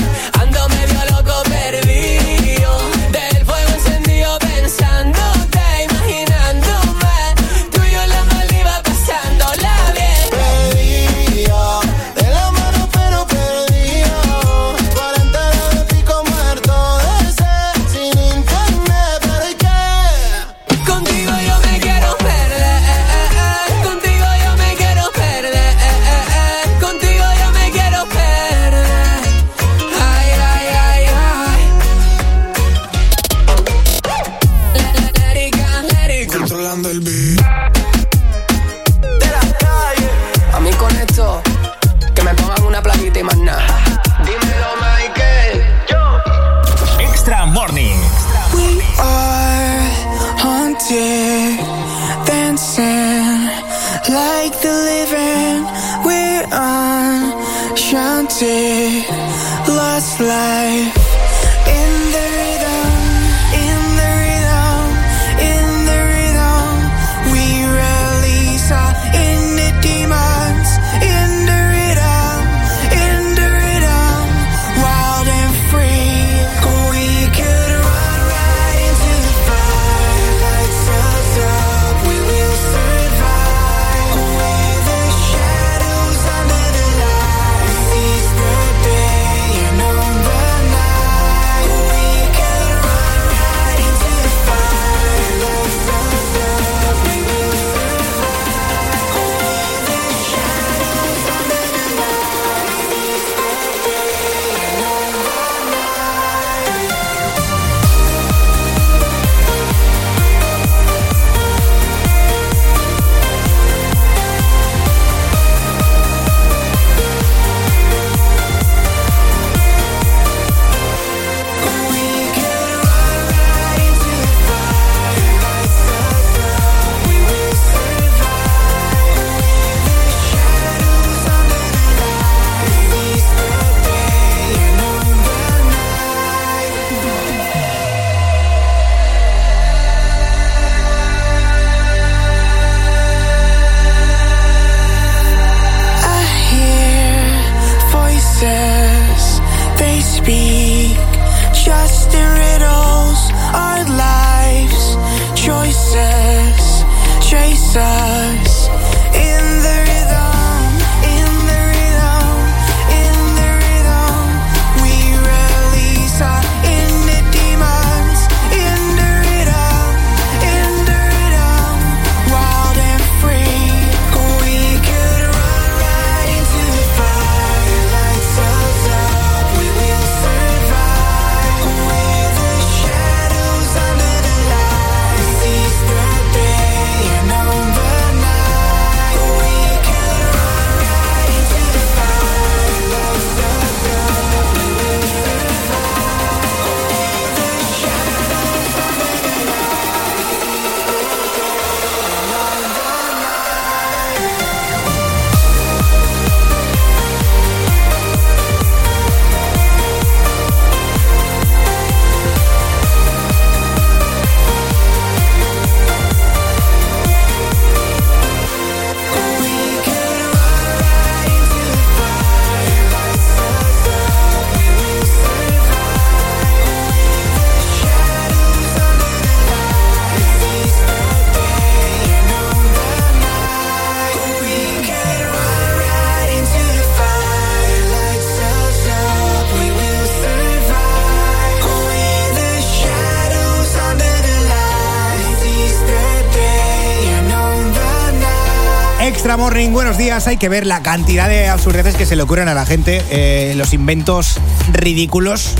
buenos días. Hay que ver la cantidad de absurdeces que se le ocurren a la gente, eh, los inventos ridículos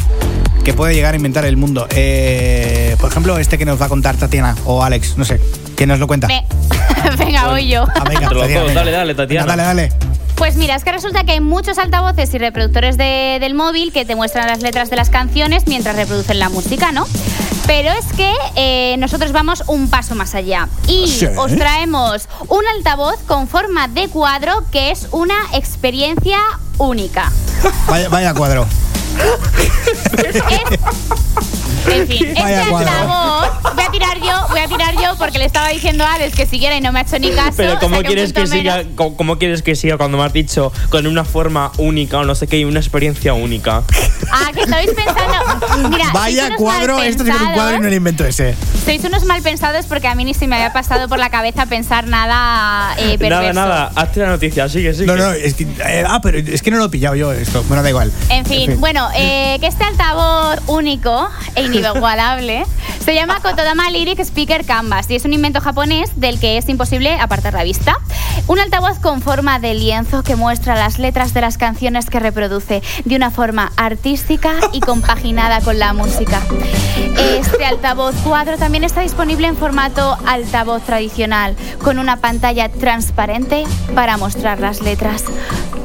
que puede llegar a inventar el mundo. Eh, por ejemplo, este que nos va a contar Tatiana o Alex, no sé, ¿quién nos lo cuenta? Ve- Venga, voy yo. Ah, venga, Te lo Tatiana, venga. dale, dale, Tatiana. Venga, dale, dale. Pues mira, es que resulta que hay muchos altavoces y reproductores de- del móvil que te muestran las letras de las canciones mientras reproducen la música, ¿no? Pero es que eh, nosotros vamos un paso más allá y Sí. os traemos un altavoz con forma de cuadro que es una experiencia única. Vaya, vaya cuadro. En fin, este altavoz voy a tirar yo, voy a tirar yo porque le estaba diciendo a Alex que siguiera y no me ha hecho ni caso. Pero o ¿cómo quieres que siga, cómo, cómo quieres que siga cuando me has dicho con una forma única o no sé qué y una experiencia única? Ah, que estabais pensando. Mira, Vaya cuadro, esto sí que es un cuadro y no lo invento ese. Sois unos mal pensados porque a mí ni se me había pasado por la cabeza pensar nada eh, perverso. Nada, nada, hazte la noticia, sigue, sigue. No, no, es que, eh, ah, pero es que no lo he pillado yo esto. Bueno, da igual. En fin, bueno, eh, que este altavoz único e inigualable se llama Kotodama Lyric Speaker Canvas y es un invento japonés del que es imposible apartar la vista. Un altavoz con forma de lienzo que muestra las letras de las canciones que reproduce de una forma artística y compaginada con la música. Este altavoz cuadro también está disponible en formato altavoz tradicional, con una pantalla transparente para mostrar las letras.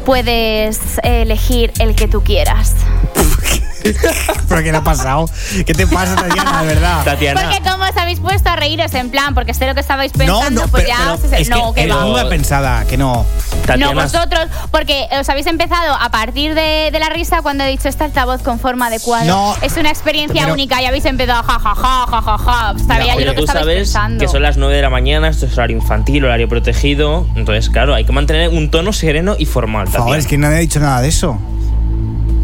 Puedes elegir el que tú quieras. ¿Pero qué le ha pasado? ¿Qué te pasa, Tatiana, de verdad? Porque como os habéis puesto a reíros en plan, porque sé lo que estabais No, pensando, no, pues pero, ya pero os- es no, que que va. pensada, que no. No, vosotros, porque os habéis empezado a partir de, de la risa cuando he dicho este altavoz con forma de cuadro. No. es una experiencia Pero- única y habéis empezado ja, ja, ja, ja, ja, ja. Sabía yo Oye, lo que tú estabais sabes pensando. que son las 9 de la mañana, esto es horario infantil, horario protegido. Entonces, claro, hay que mantener un tono sereno y formal. Por favor, Tatiana. es que nadie ha dicho nada de eso.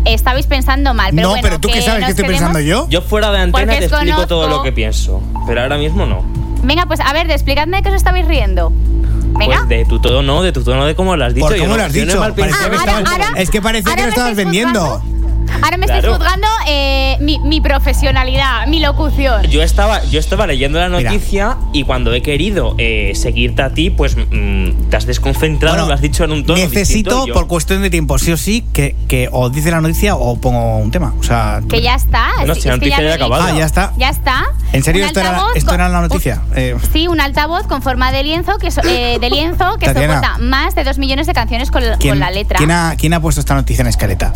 Estabais pensando mal, pero no, bueno, pero tú qué sabes que estoy pensando yo. Yo fuera de antena Porque te explico todo lo que pienso, pero ahora mismo no. Venga, pues a ver, explicadme de qué os estabais riendo. Venga. Pues de tu tono, de tu tono de cómo lo has dicho. ¿Por yo cómo no- lo has no dicho? ahora- es que parecía que lo estabas vendiendo. Ahora me estáis Claro. juzgando eh, mi, mi profesionalidad, mi locución. Yo estaba, yo estaba leyendo la noticia y cuando he querido eh, seguirte a ti, pues mm, te has desconcentrado, lo has dicho en un tono Necesito, distinto, por cuestión de tiempo, sí o sí, que, que o dice la noticia o pongo un tema. O sea. Que ya está. Bueno, es- si la es noticia ya ha acabado. Ah, ya está. Ya está. ¿En serio esto era, esto la noticia? Eh, Sí, un altavoz con forma de lienzo que, so- eh, de lienzo que soporta más de dos millones de canciones con, ¿quién, con la letra. ¿quién ha, quién ha puesto esta noticia en escaleta?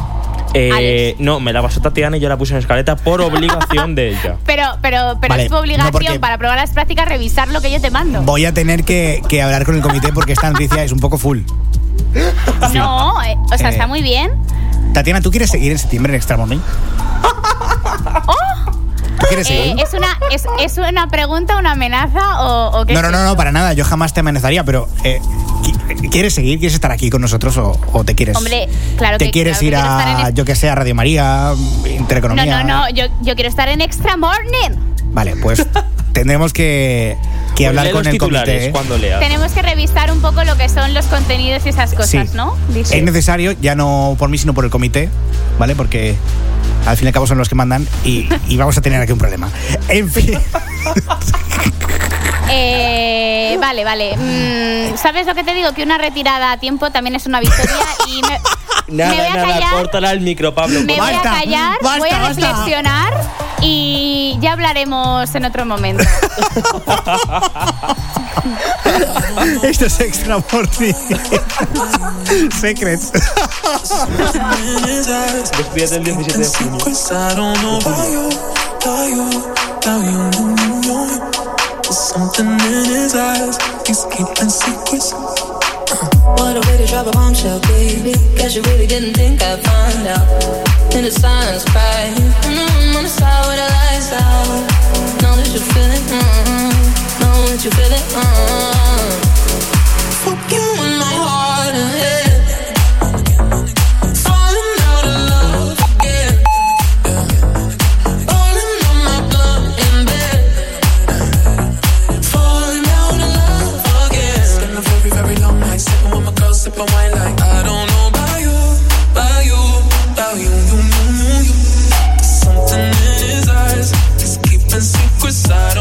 Eh, no, me la pasó Tatiana y yo la puse en escaleta por obligación de ella. Pero, pero, pero Vale, es tu obligación para probar las prácticas revisar lo que yo te mando. Voy a tener que, que hablar con el comité porque esta noticia es un poco full. No, eh, o sea, Eh, está muy bien. Tatiana, ¿tú quieres seguir en septiembre en Extra Morning? ¿Tú quieres Eh, seguir? ¿es, una, es, ¿Es una pregunta, una amenaza o, o qué No, es no, no, no, para nada. Yo jamás te amenazaría, pero eh, ¿qui- ¿quieres seguir? ¿Quieres estar aquí con nosotros o, o te quieres? Hombre, claro ¿Te que quieres claro ir a, yo que sé, a Radio María, No, Intereconomía? no, no, yo, yo quiero estar en Extra Morning. Vale, pues tendremos que, que Pues hablar con el comité. ¿eh? cuando leas. Tenemos que revisar un poco lo que son los contenidos y esas cosas, Sí. ¿no? Dice. Es necesario, ya no por mí, sino por el comité, ¿vale? Porque al fin y al cabo son los que mandan y, y vamos a tener aquí un problema. En fin, Eh, vale, vale. Mm, ¿Sabes lo que te digo? Que una retirada a tiempo también es una victoria y me, Nada, me voy a nada, callar. córtala el micro, Pablo. Me voy a callar, voy a reflexionar y ya hablaremos en otro momento. esto es Extra Morning. Secrets. Despídete el 17 de junio. There's something in his eyes, he's keeping secrets. What a way to drop a bombshell, baby. Guess you really didn't think I'd find out. In the silence, cry. Mm, on the side where the lights out. Know that you feel it. Mm, know that you feel it. Mm. Fuck you in my heart and head. Secrets.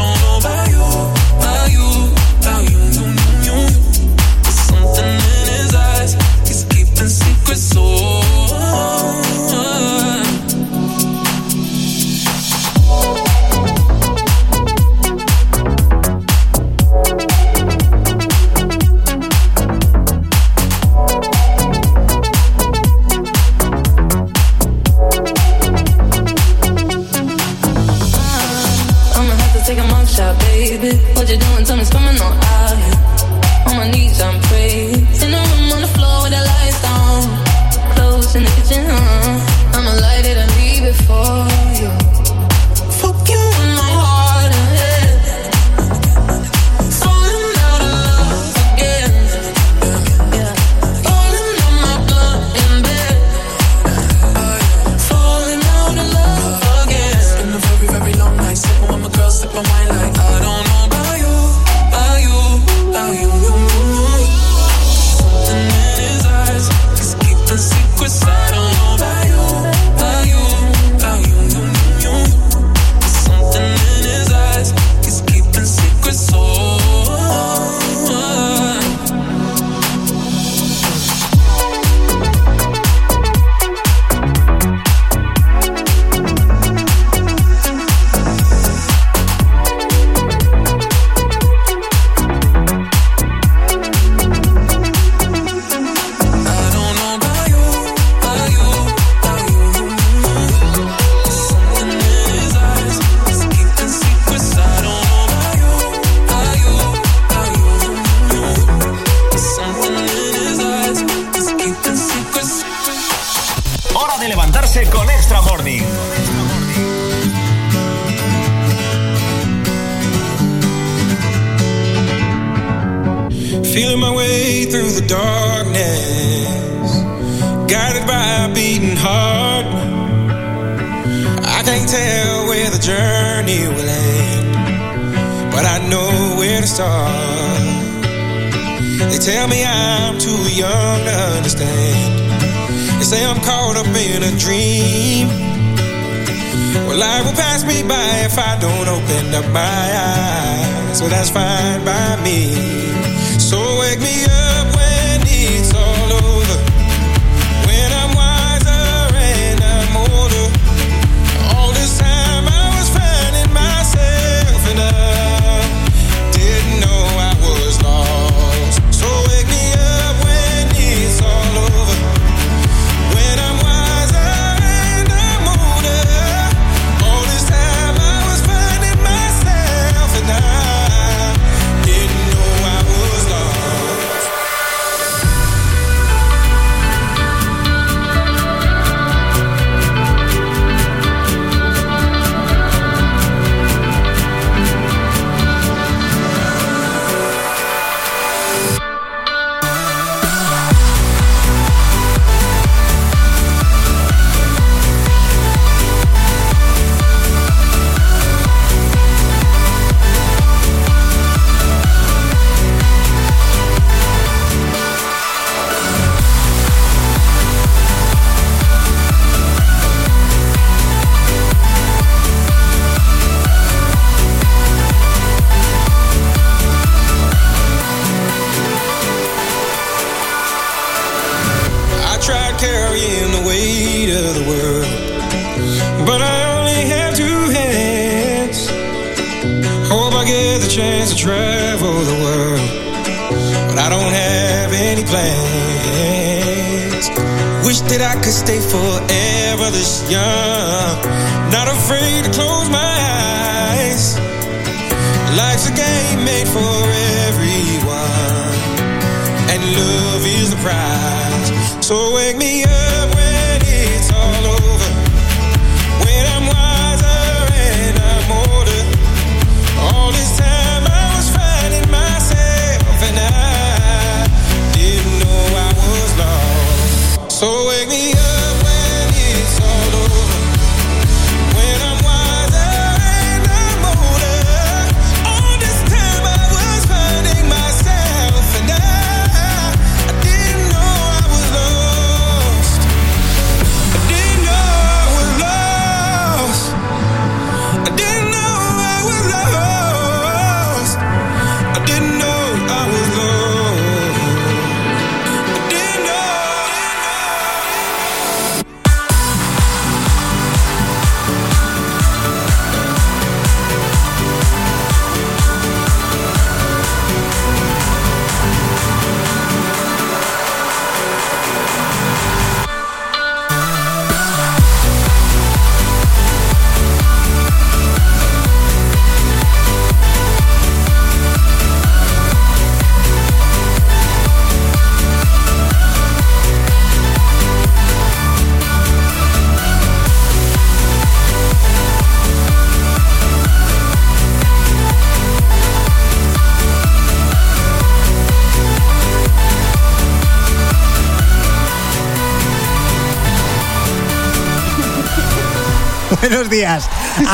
What you doing? Me, coming on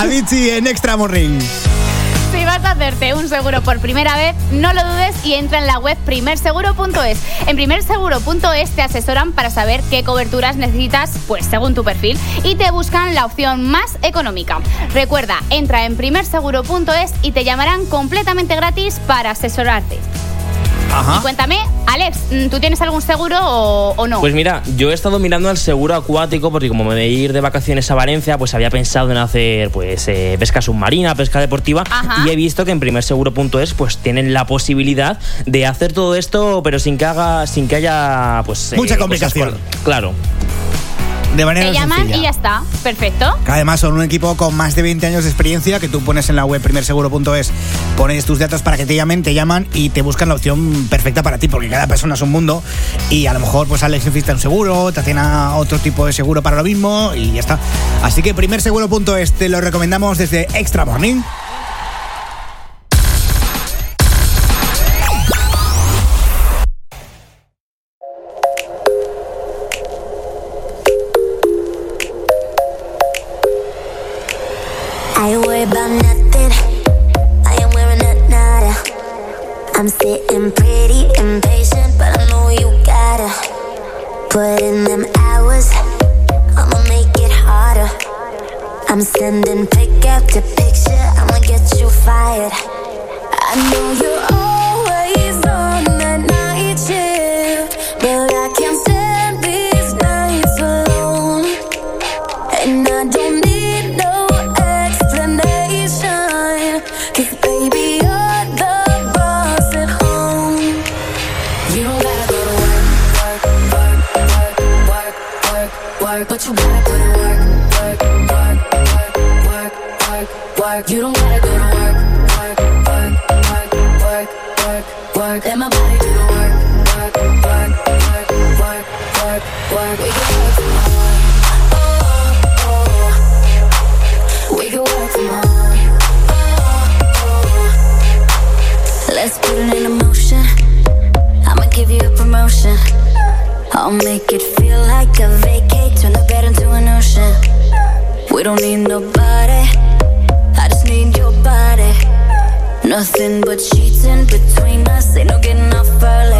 Avicii en Extra Morning. Si vas a hacerte un seguro por primera vez, no lo dudes y entra en la web primerseguro.es. En primerseguro.es te asesoran para saber qué coberturas necesitas, pues según tu perfil, y te buscan la opción más económica. Recuerda, entra en primerseguro.es y te llamarán completamente gratis para asesorarte. Y cuéntame, Alex, mm, ¿tú tienes algún seguro o, o no? Pues mira, yo he estado mirando al seguro acuático porque como me voy a ir de vacaciones a Valencia, pues había pensado en hacer pues eh, pesca submarina, pesca deportiva Ajá. y he visto que en primerseguro.es pues tienen la posibilidad de hacer todo esto pero sin que haga sin que haya pues Mucha cosas complicación. claro. De manera te llaman sencilla. y ya está. Perfecto. Que además son un equipo con más de 20 años de experiencia que tú pones en la web primerseguro.es, pones tus datos para que te llamen, te llaman y te buscan la opción perfecta para ti, porque cada persona es un mundo y a lo mejor pues Alex necesita un seguro, Tatiana otro tipo de seguro para lo mismo y ya está. Así que primerseguro.es te lo recomendamos desde Extra Morning. I'm sitting pretty impatient, but I know you gotta put in them hours. I'ma make it harder. I'm sending pick after picture. I'ma get you fired. I know you're always make it feel like a vacate, turn the bed into an ocean. We don't need nobody. I just need your body. Nothing but sheets in between us. Ain't no getting off early.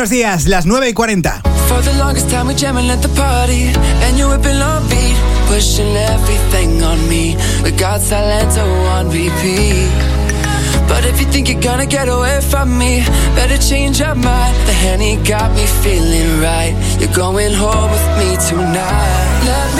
Buenos días, las 9 y 40. For the longest time we jamming at the party And you whipping on beat Pushing everything on me. We got Salento on repeat. But if you think you're gonna get away from me Better change your mind. The Henny got me feeling right. You're going home with me tonight. Let me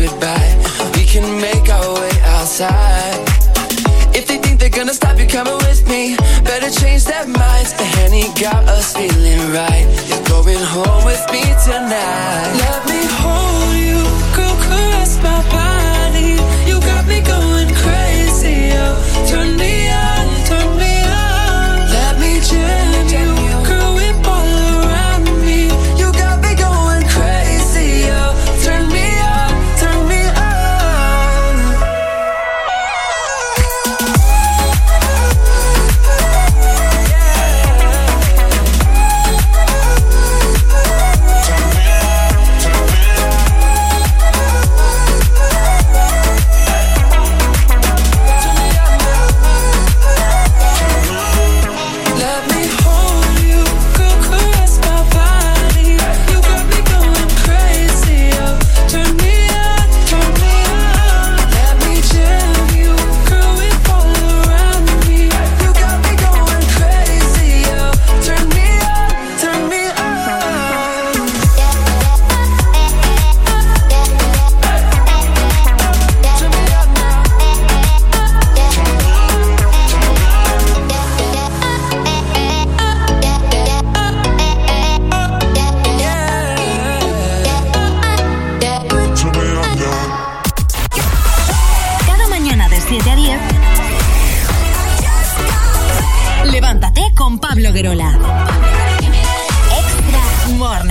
goodbye. We can make our way outside. If they think they're gonna stop you coming with me, better change their minds. The honey got us feeling right. You're going home with me tonight. Let me hold you, girl, caress my body. You got me going crazy, oh, turn me up.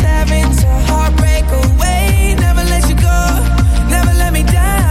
Having to heartbreak away. Never let you go, never let me down.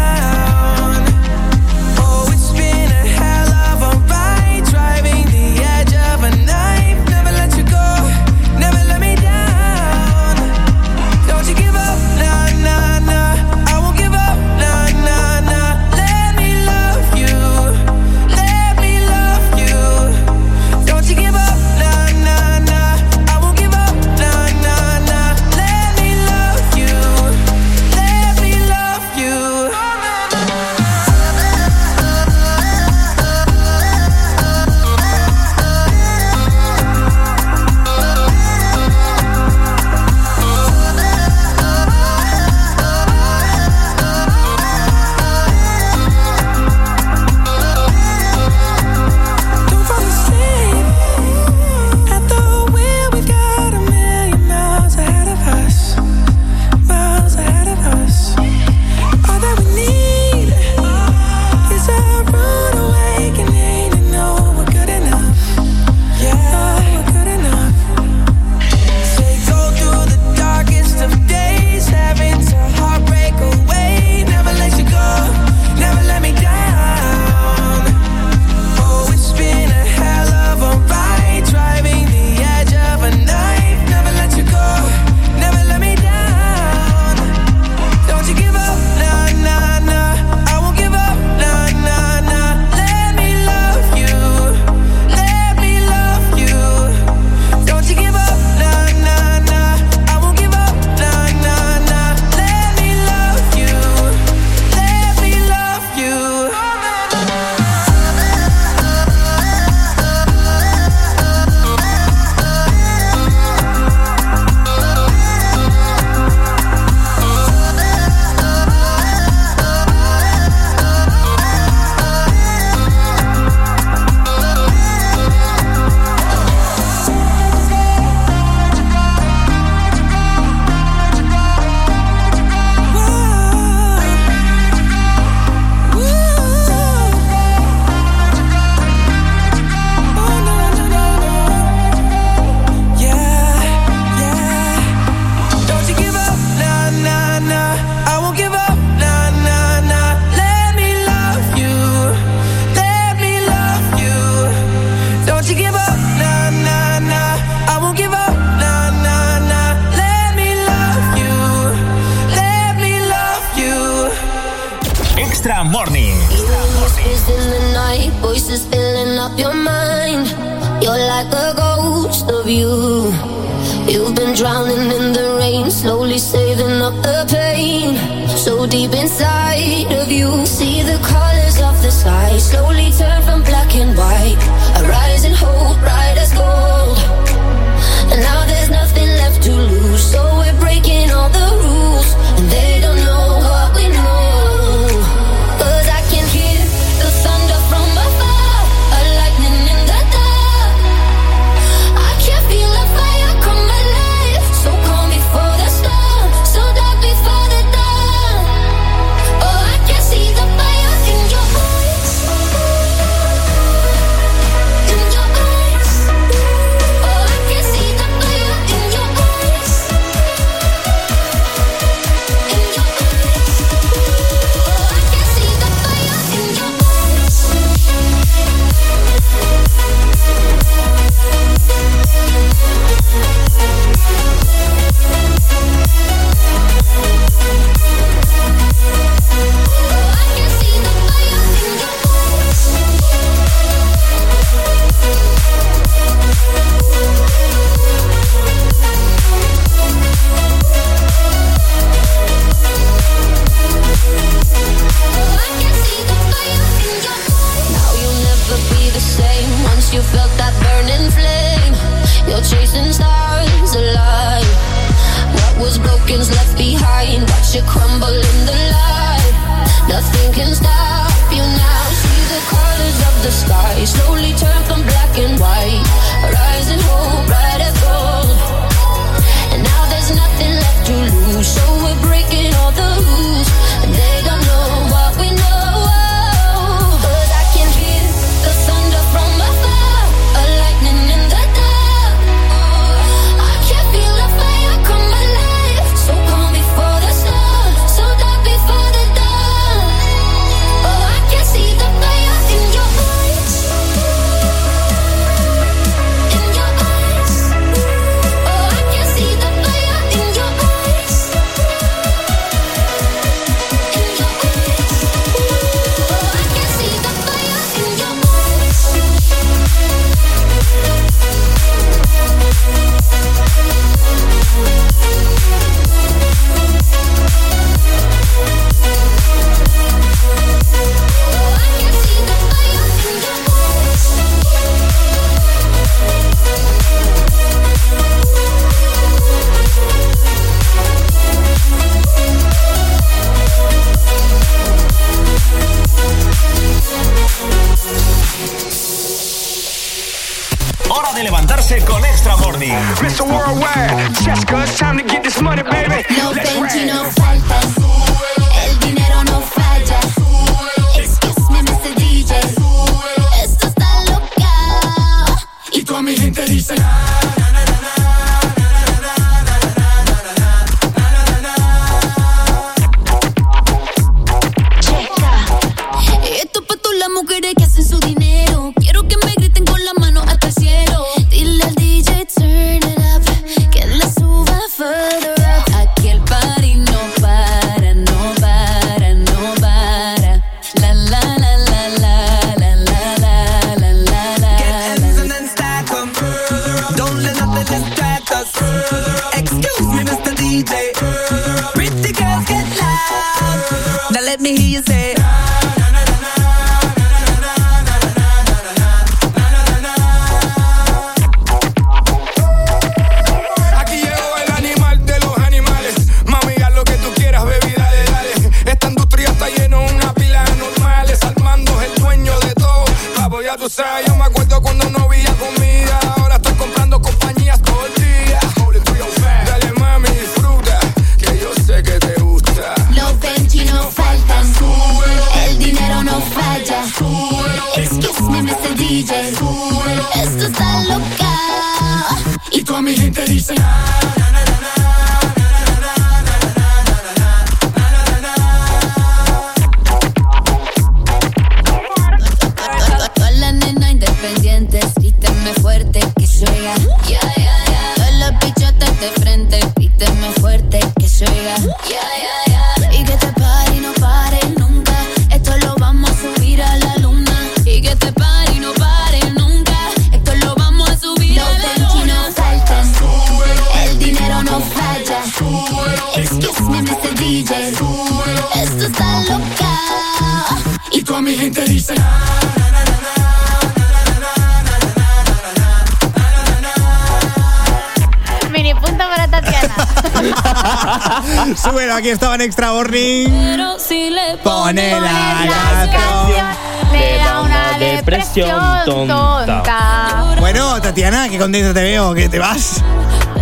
Contenta te veo, que te vas.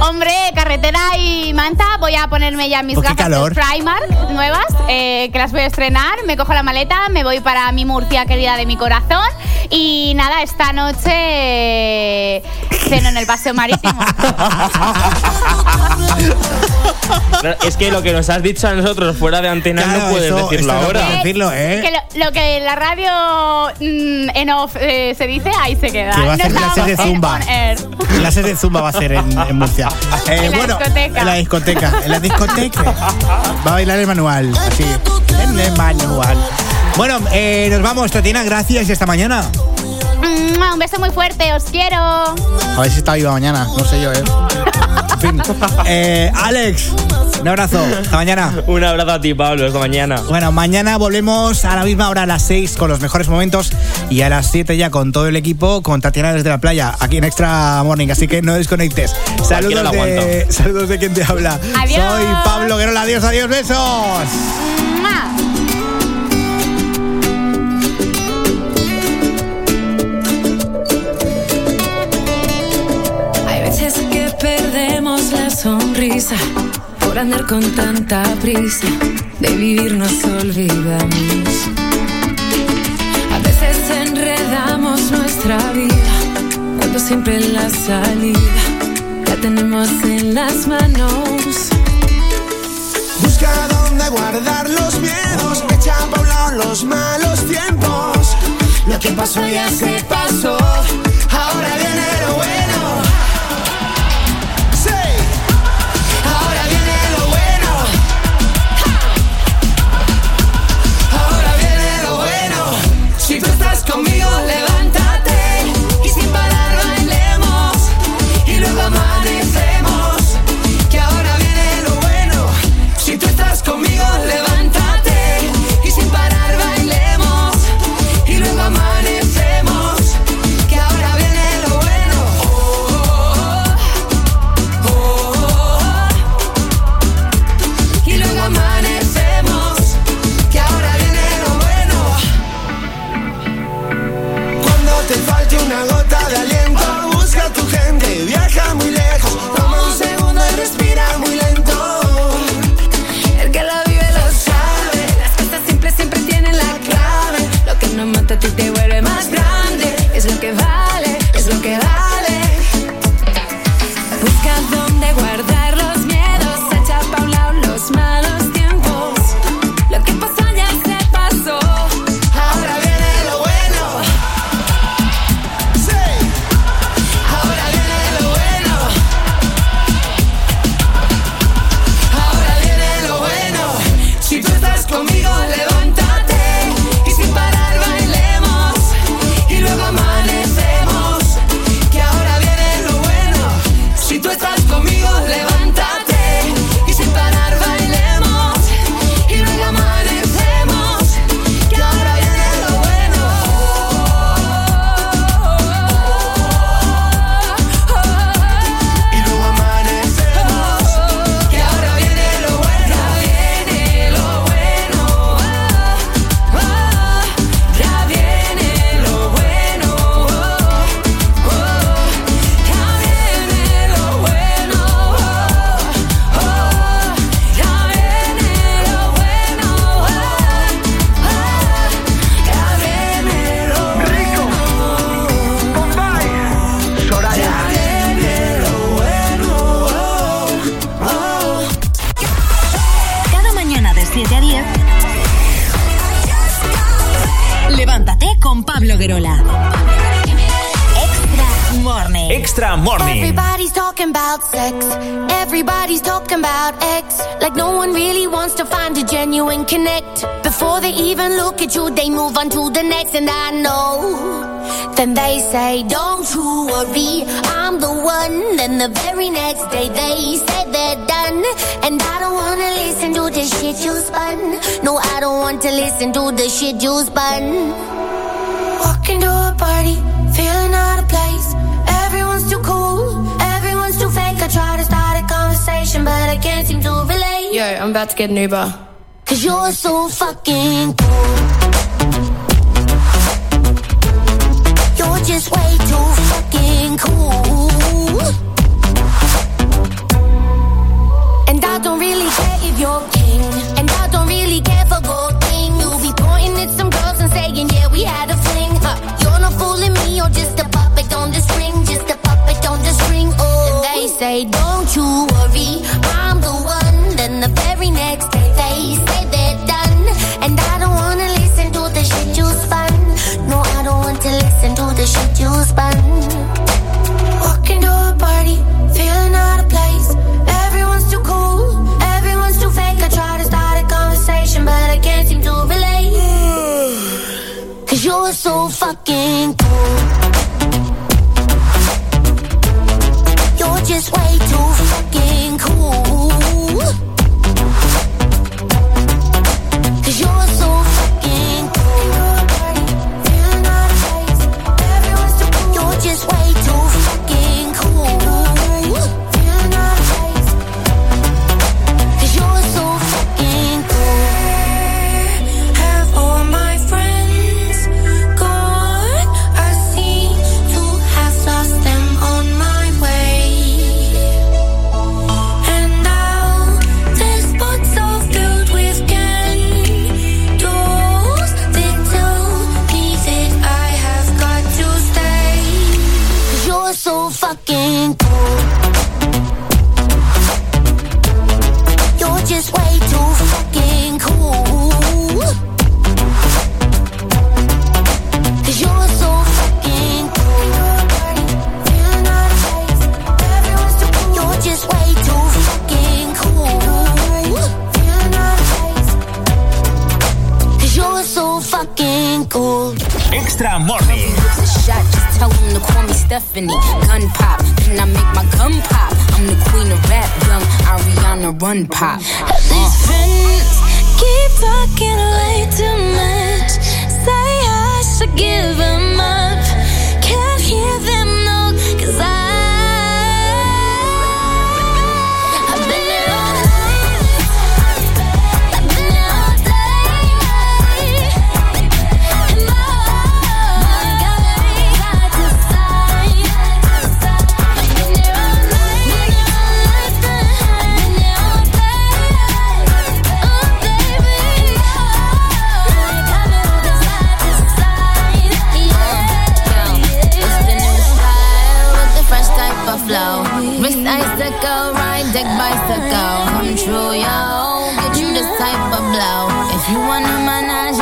Hombre, carretera y manta, voy a ponerme ya mis Oh, qué gafas calor. de Primark nuevas, eh, que las voy a estrenar. Me cojo la maleta, me voy para mi Murcia querida de mi corazón. Y nada, esta noche ceno en el paseo marítimo. Es que lo que nos has dicho a nosotros fuera de antena Claro, no puedes eso- decirlo esto no ahora. decirlo, ¿eh? Que lo, lo que en la radio mm, en off eh, se dice, ahí se queda. Que va a hacer No clases de en zumba. on air. Clases de zumba va a hacer en, en Murcia. Eh, En la bueno, discoteca. En la discoteca. En la discoteca. Va a bailar el manual. Así. En el manual. Bueno, eh, nos vamos, Tatiana. Gracias y hasta mañana. Mm, Un beso muy fuerte, os quiero. A ver si está viva mañana. No sé yo, ¿eh? En fin. Eh, Alex, un abrazo. Hasta mañana. Un abrazo a ti, Pablo. Hasta mañana. Bueno, mañana volvemos a la misma hora, a las 6, con los mejores momentos. Y a las 7 ya con todo el equipo, con Tatiana desde la playa, aquí en Extra Morning. Así que no desconectes. Saludos la de, saludos de quien te habla. Adiós. Soy Pablo Guerola. Adiós, adiós, besos. Mua. Hay veces que perdemos la sonrisa por andar con tanta prisa. De vivir nos olvidamos. Nuestra vida cuando siempre la salida la tenemos en las manos. Busca dónde guardar los miedos, echa pa' un lado los malos tiempos. Lo que pasó ya se pasó, ahora viene lo bueno. say, don't you worry, I'm the one. Then the very next day they said they're done. And I don't wanna listen to the shit you spun. No, I don't want to listen to the shit you spun. Walking to a party, feeling out of place. Everyone's too cool, everyone's too fake. I try to start a conversation, but I can't seem to relate. Yo, I'm about to get an Uber. Cause you're so fucking cool.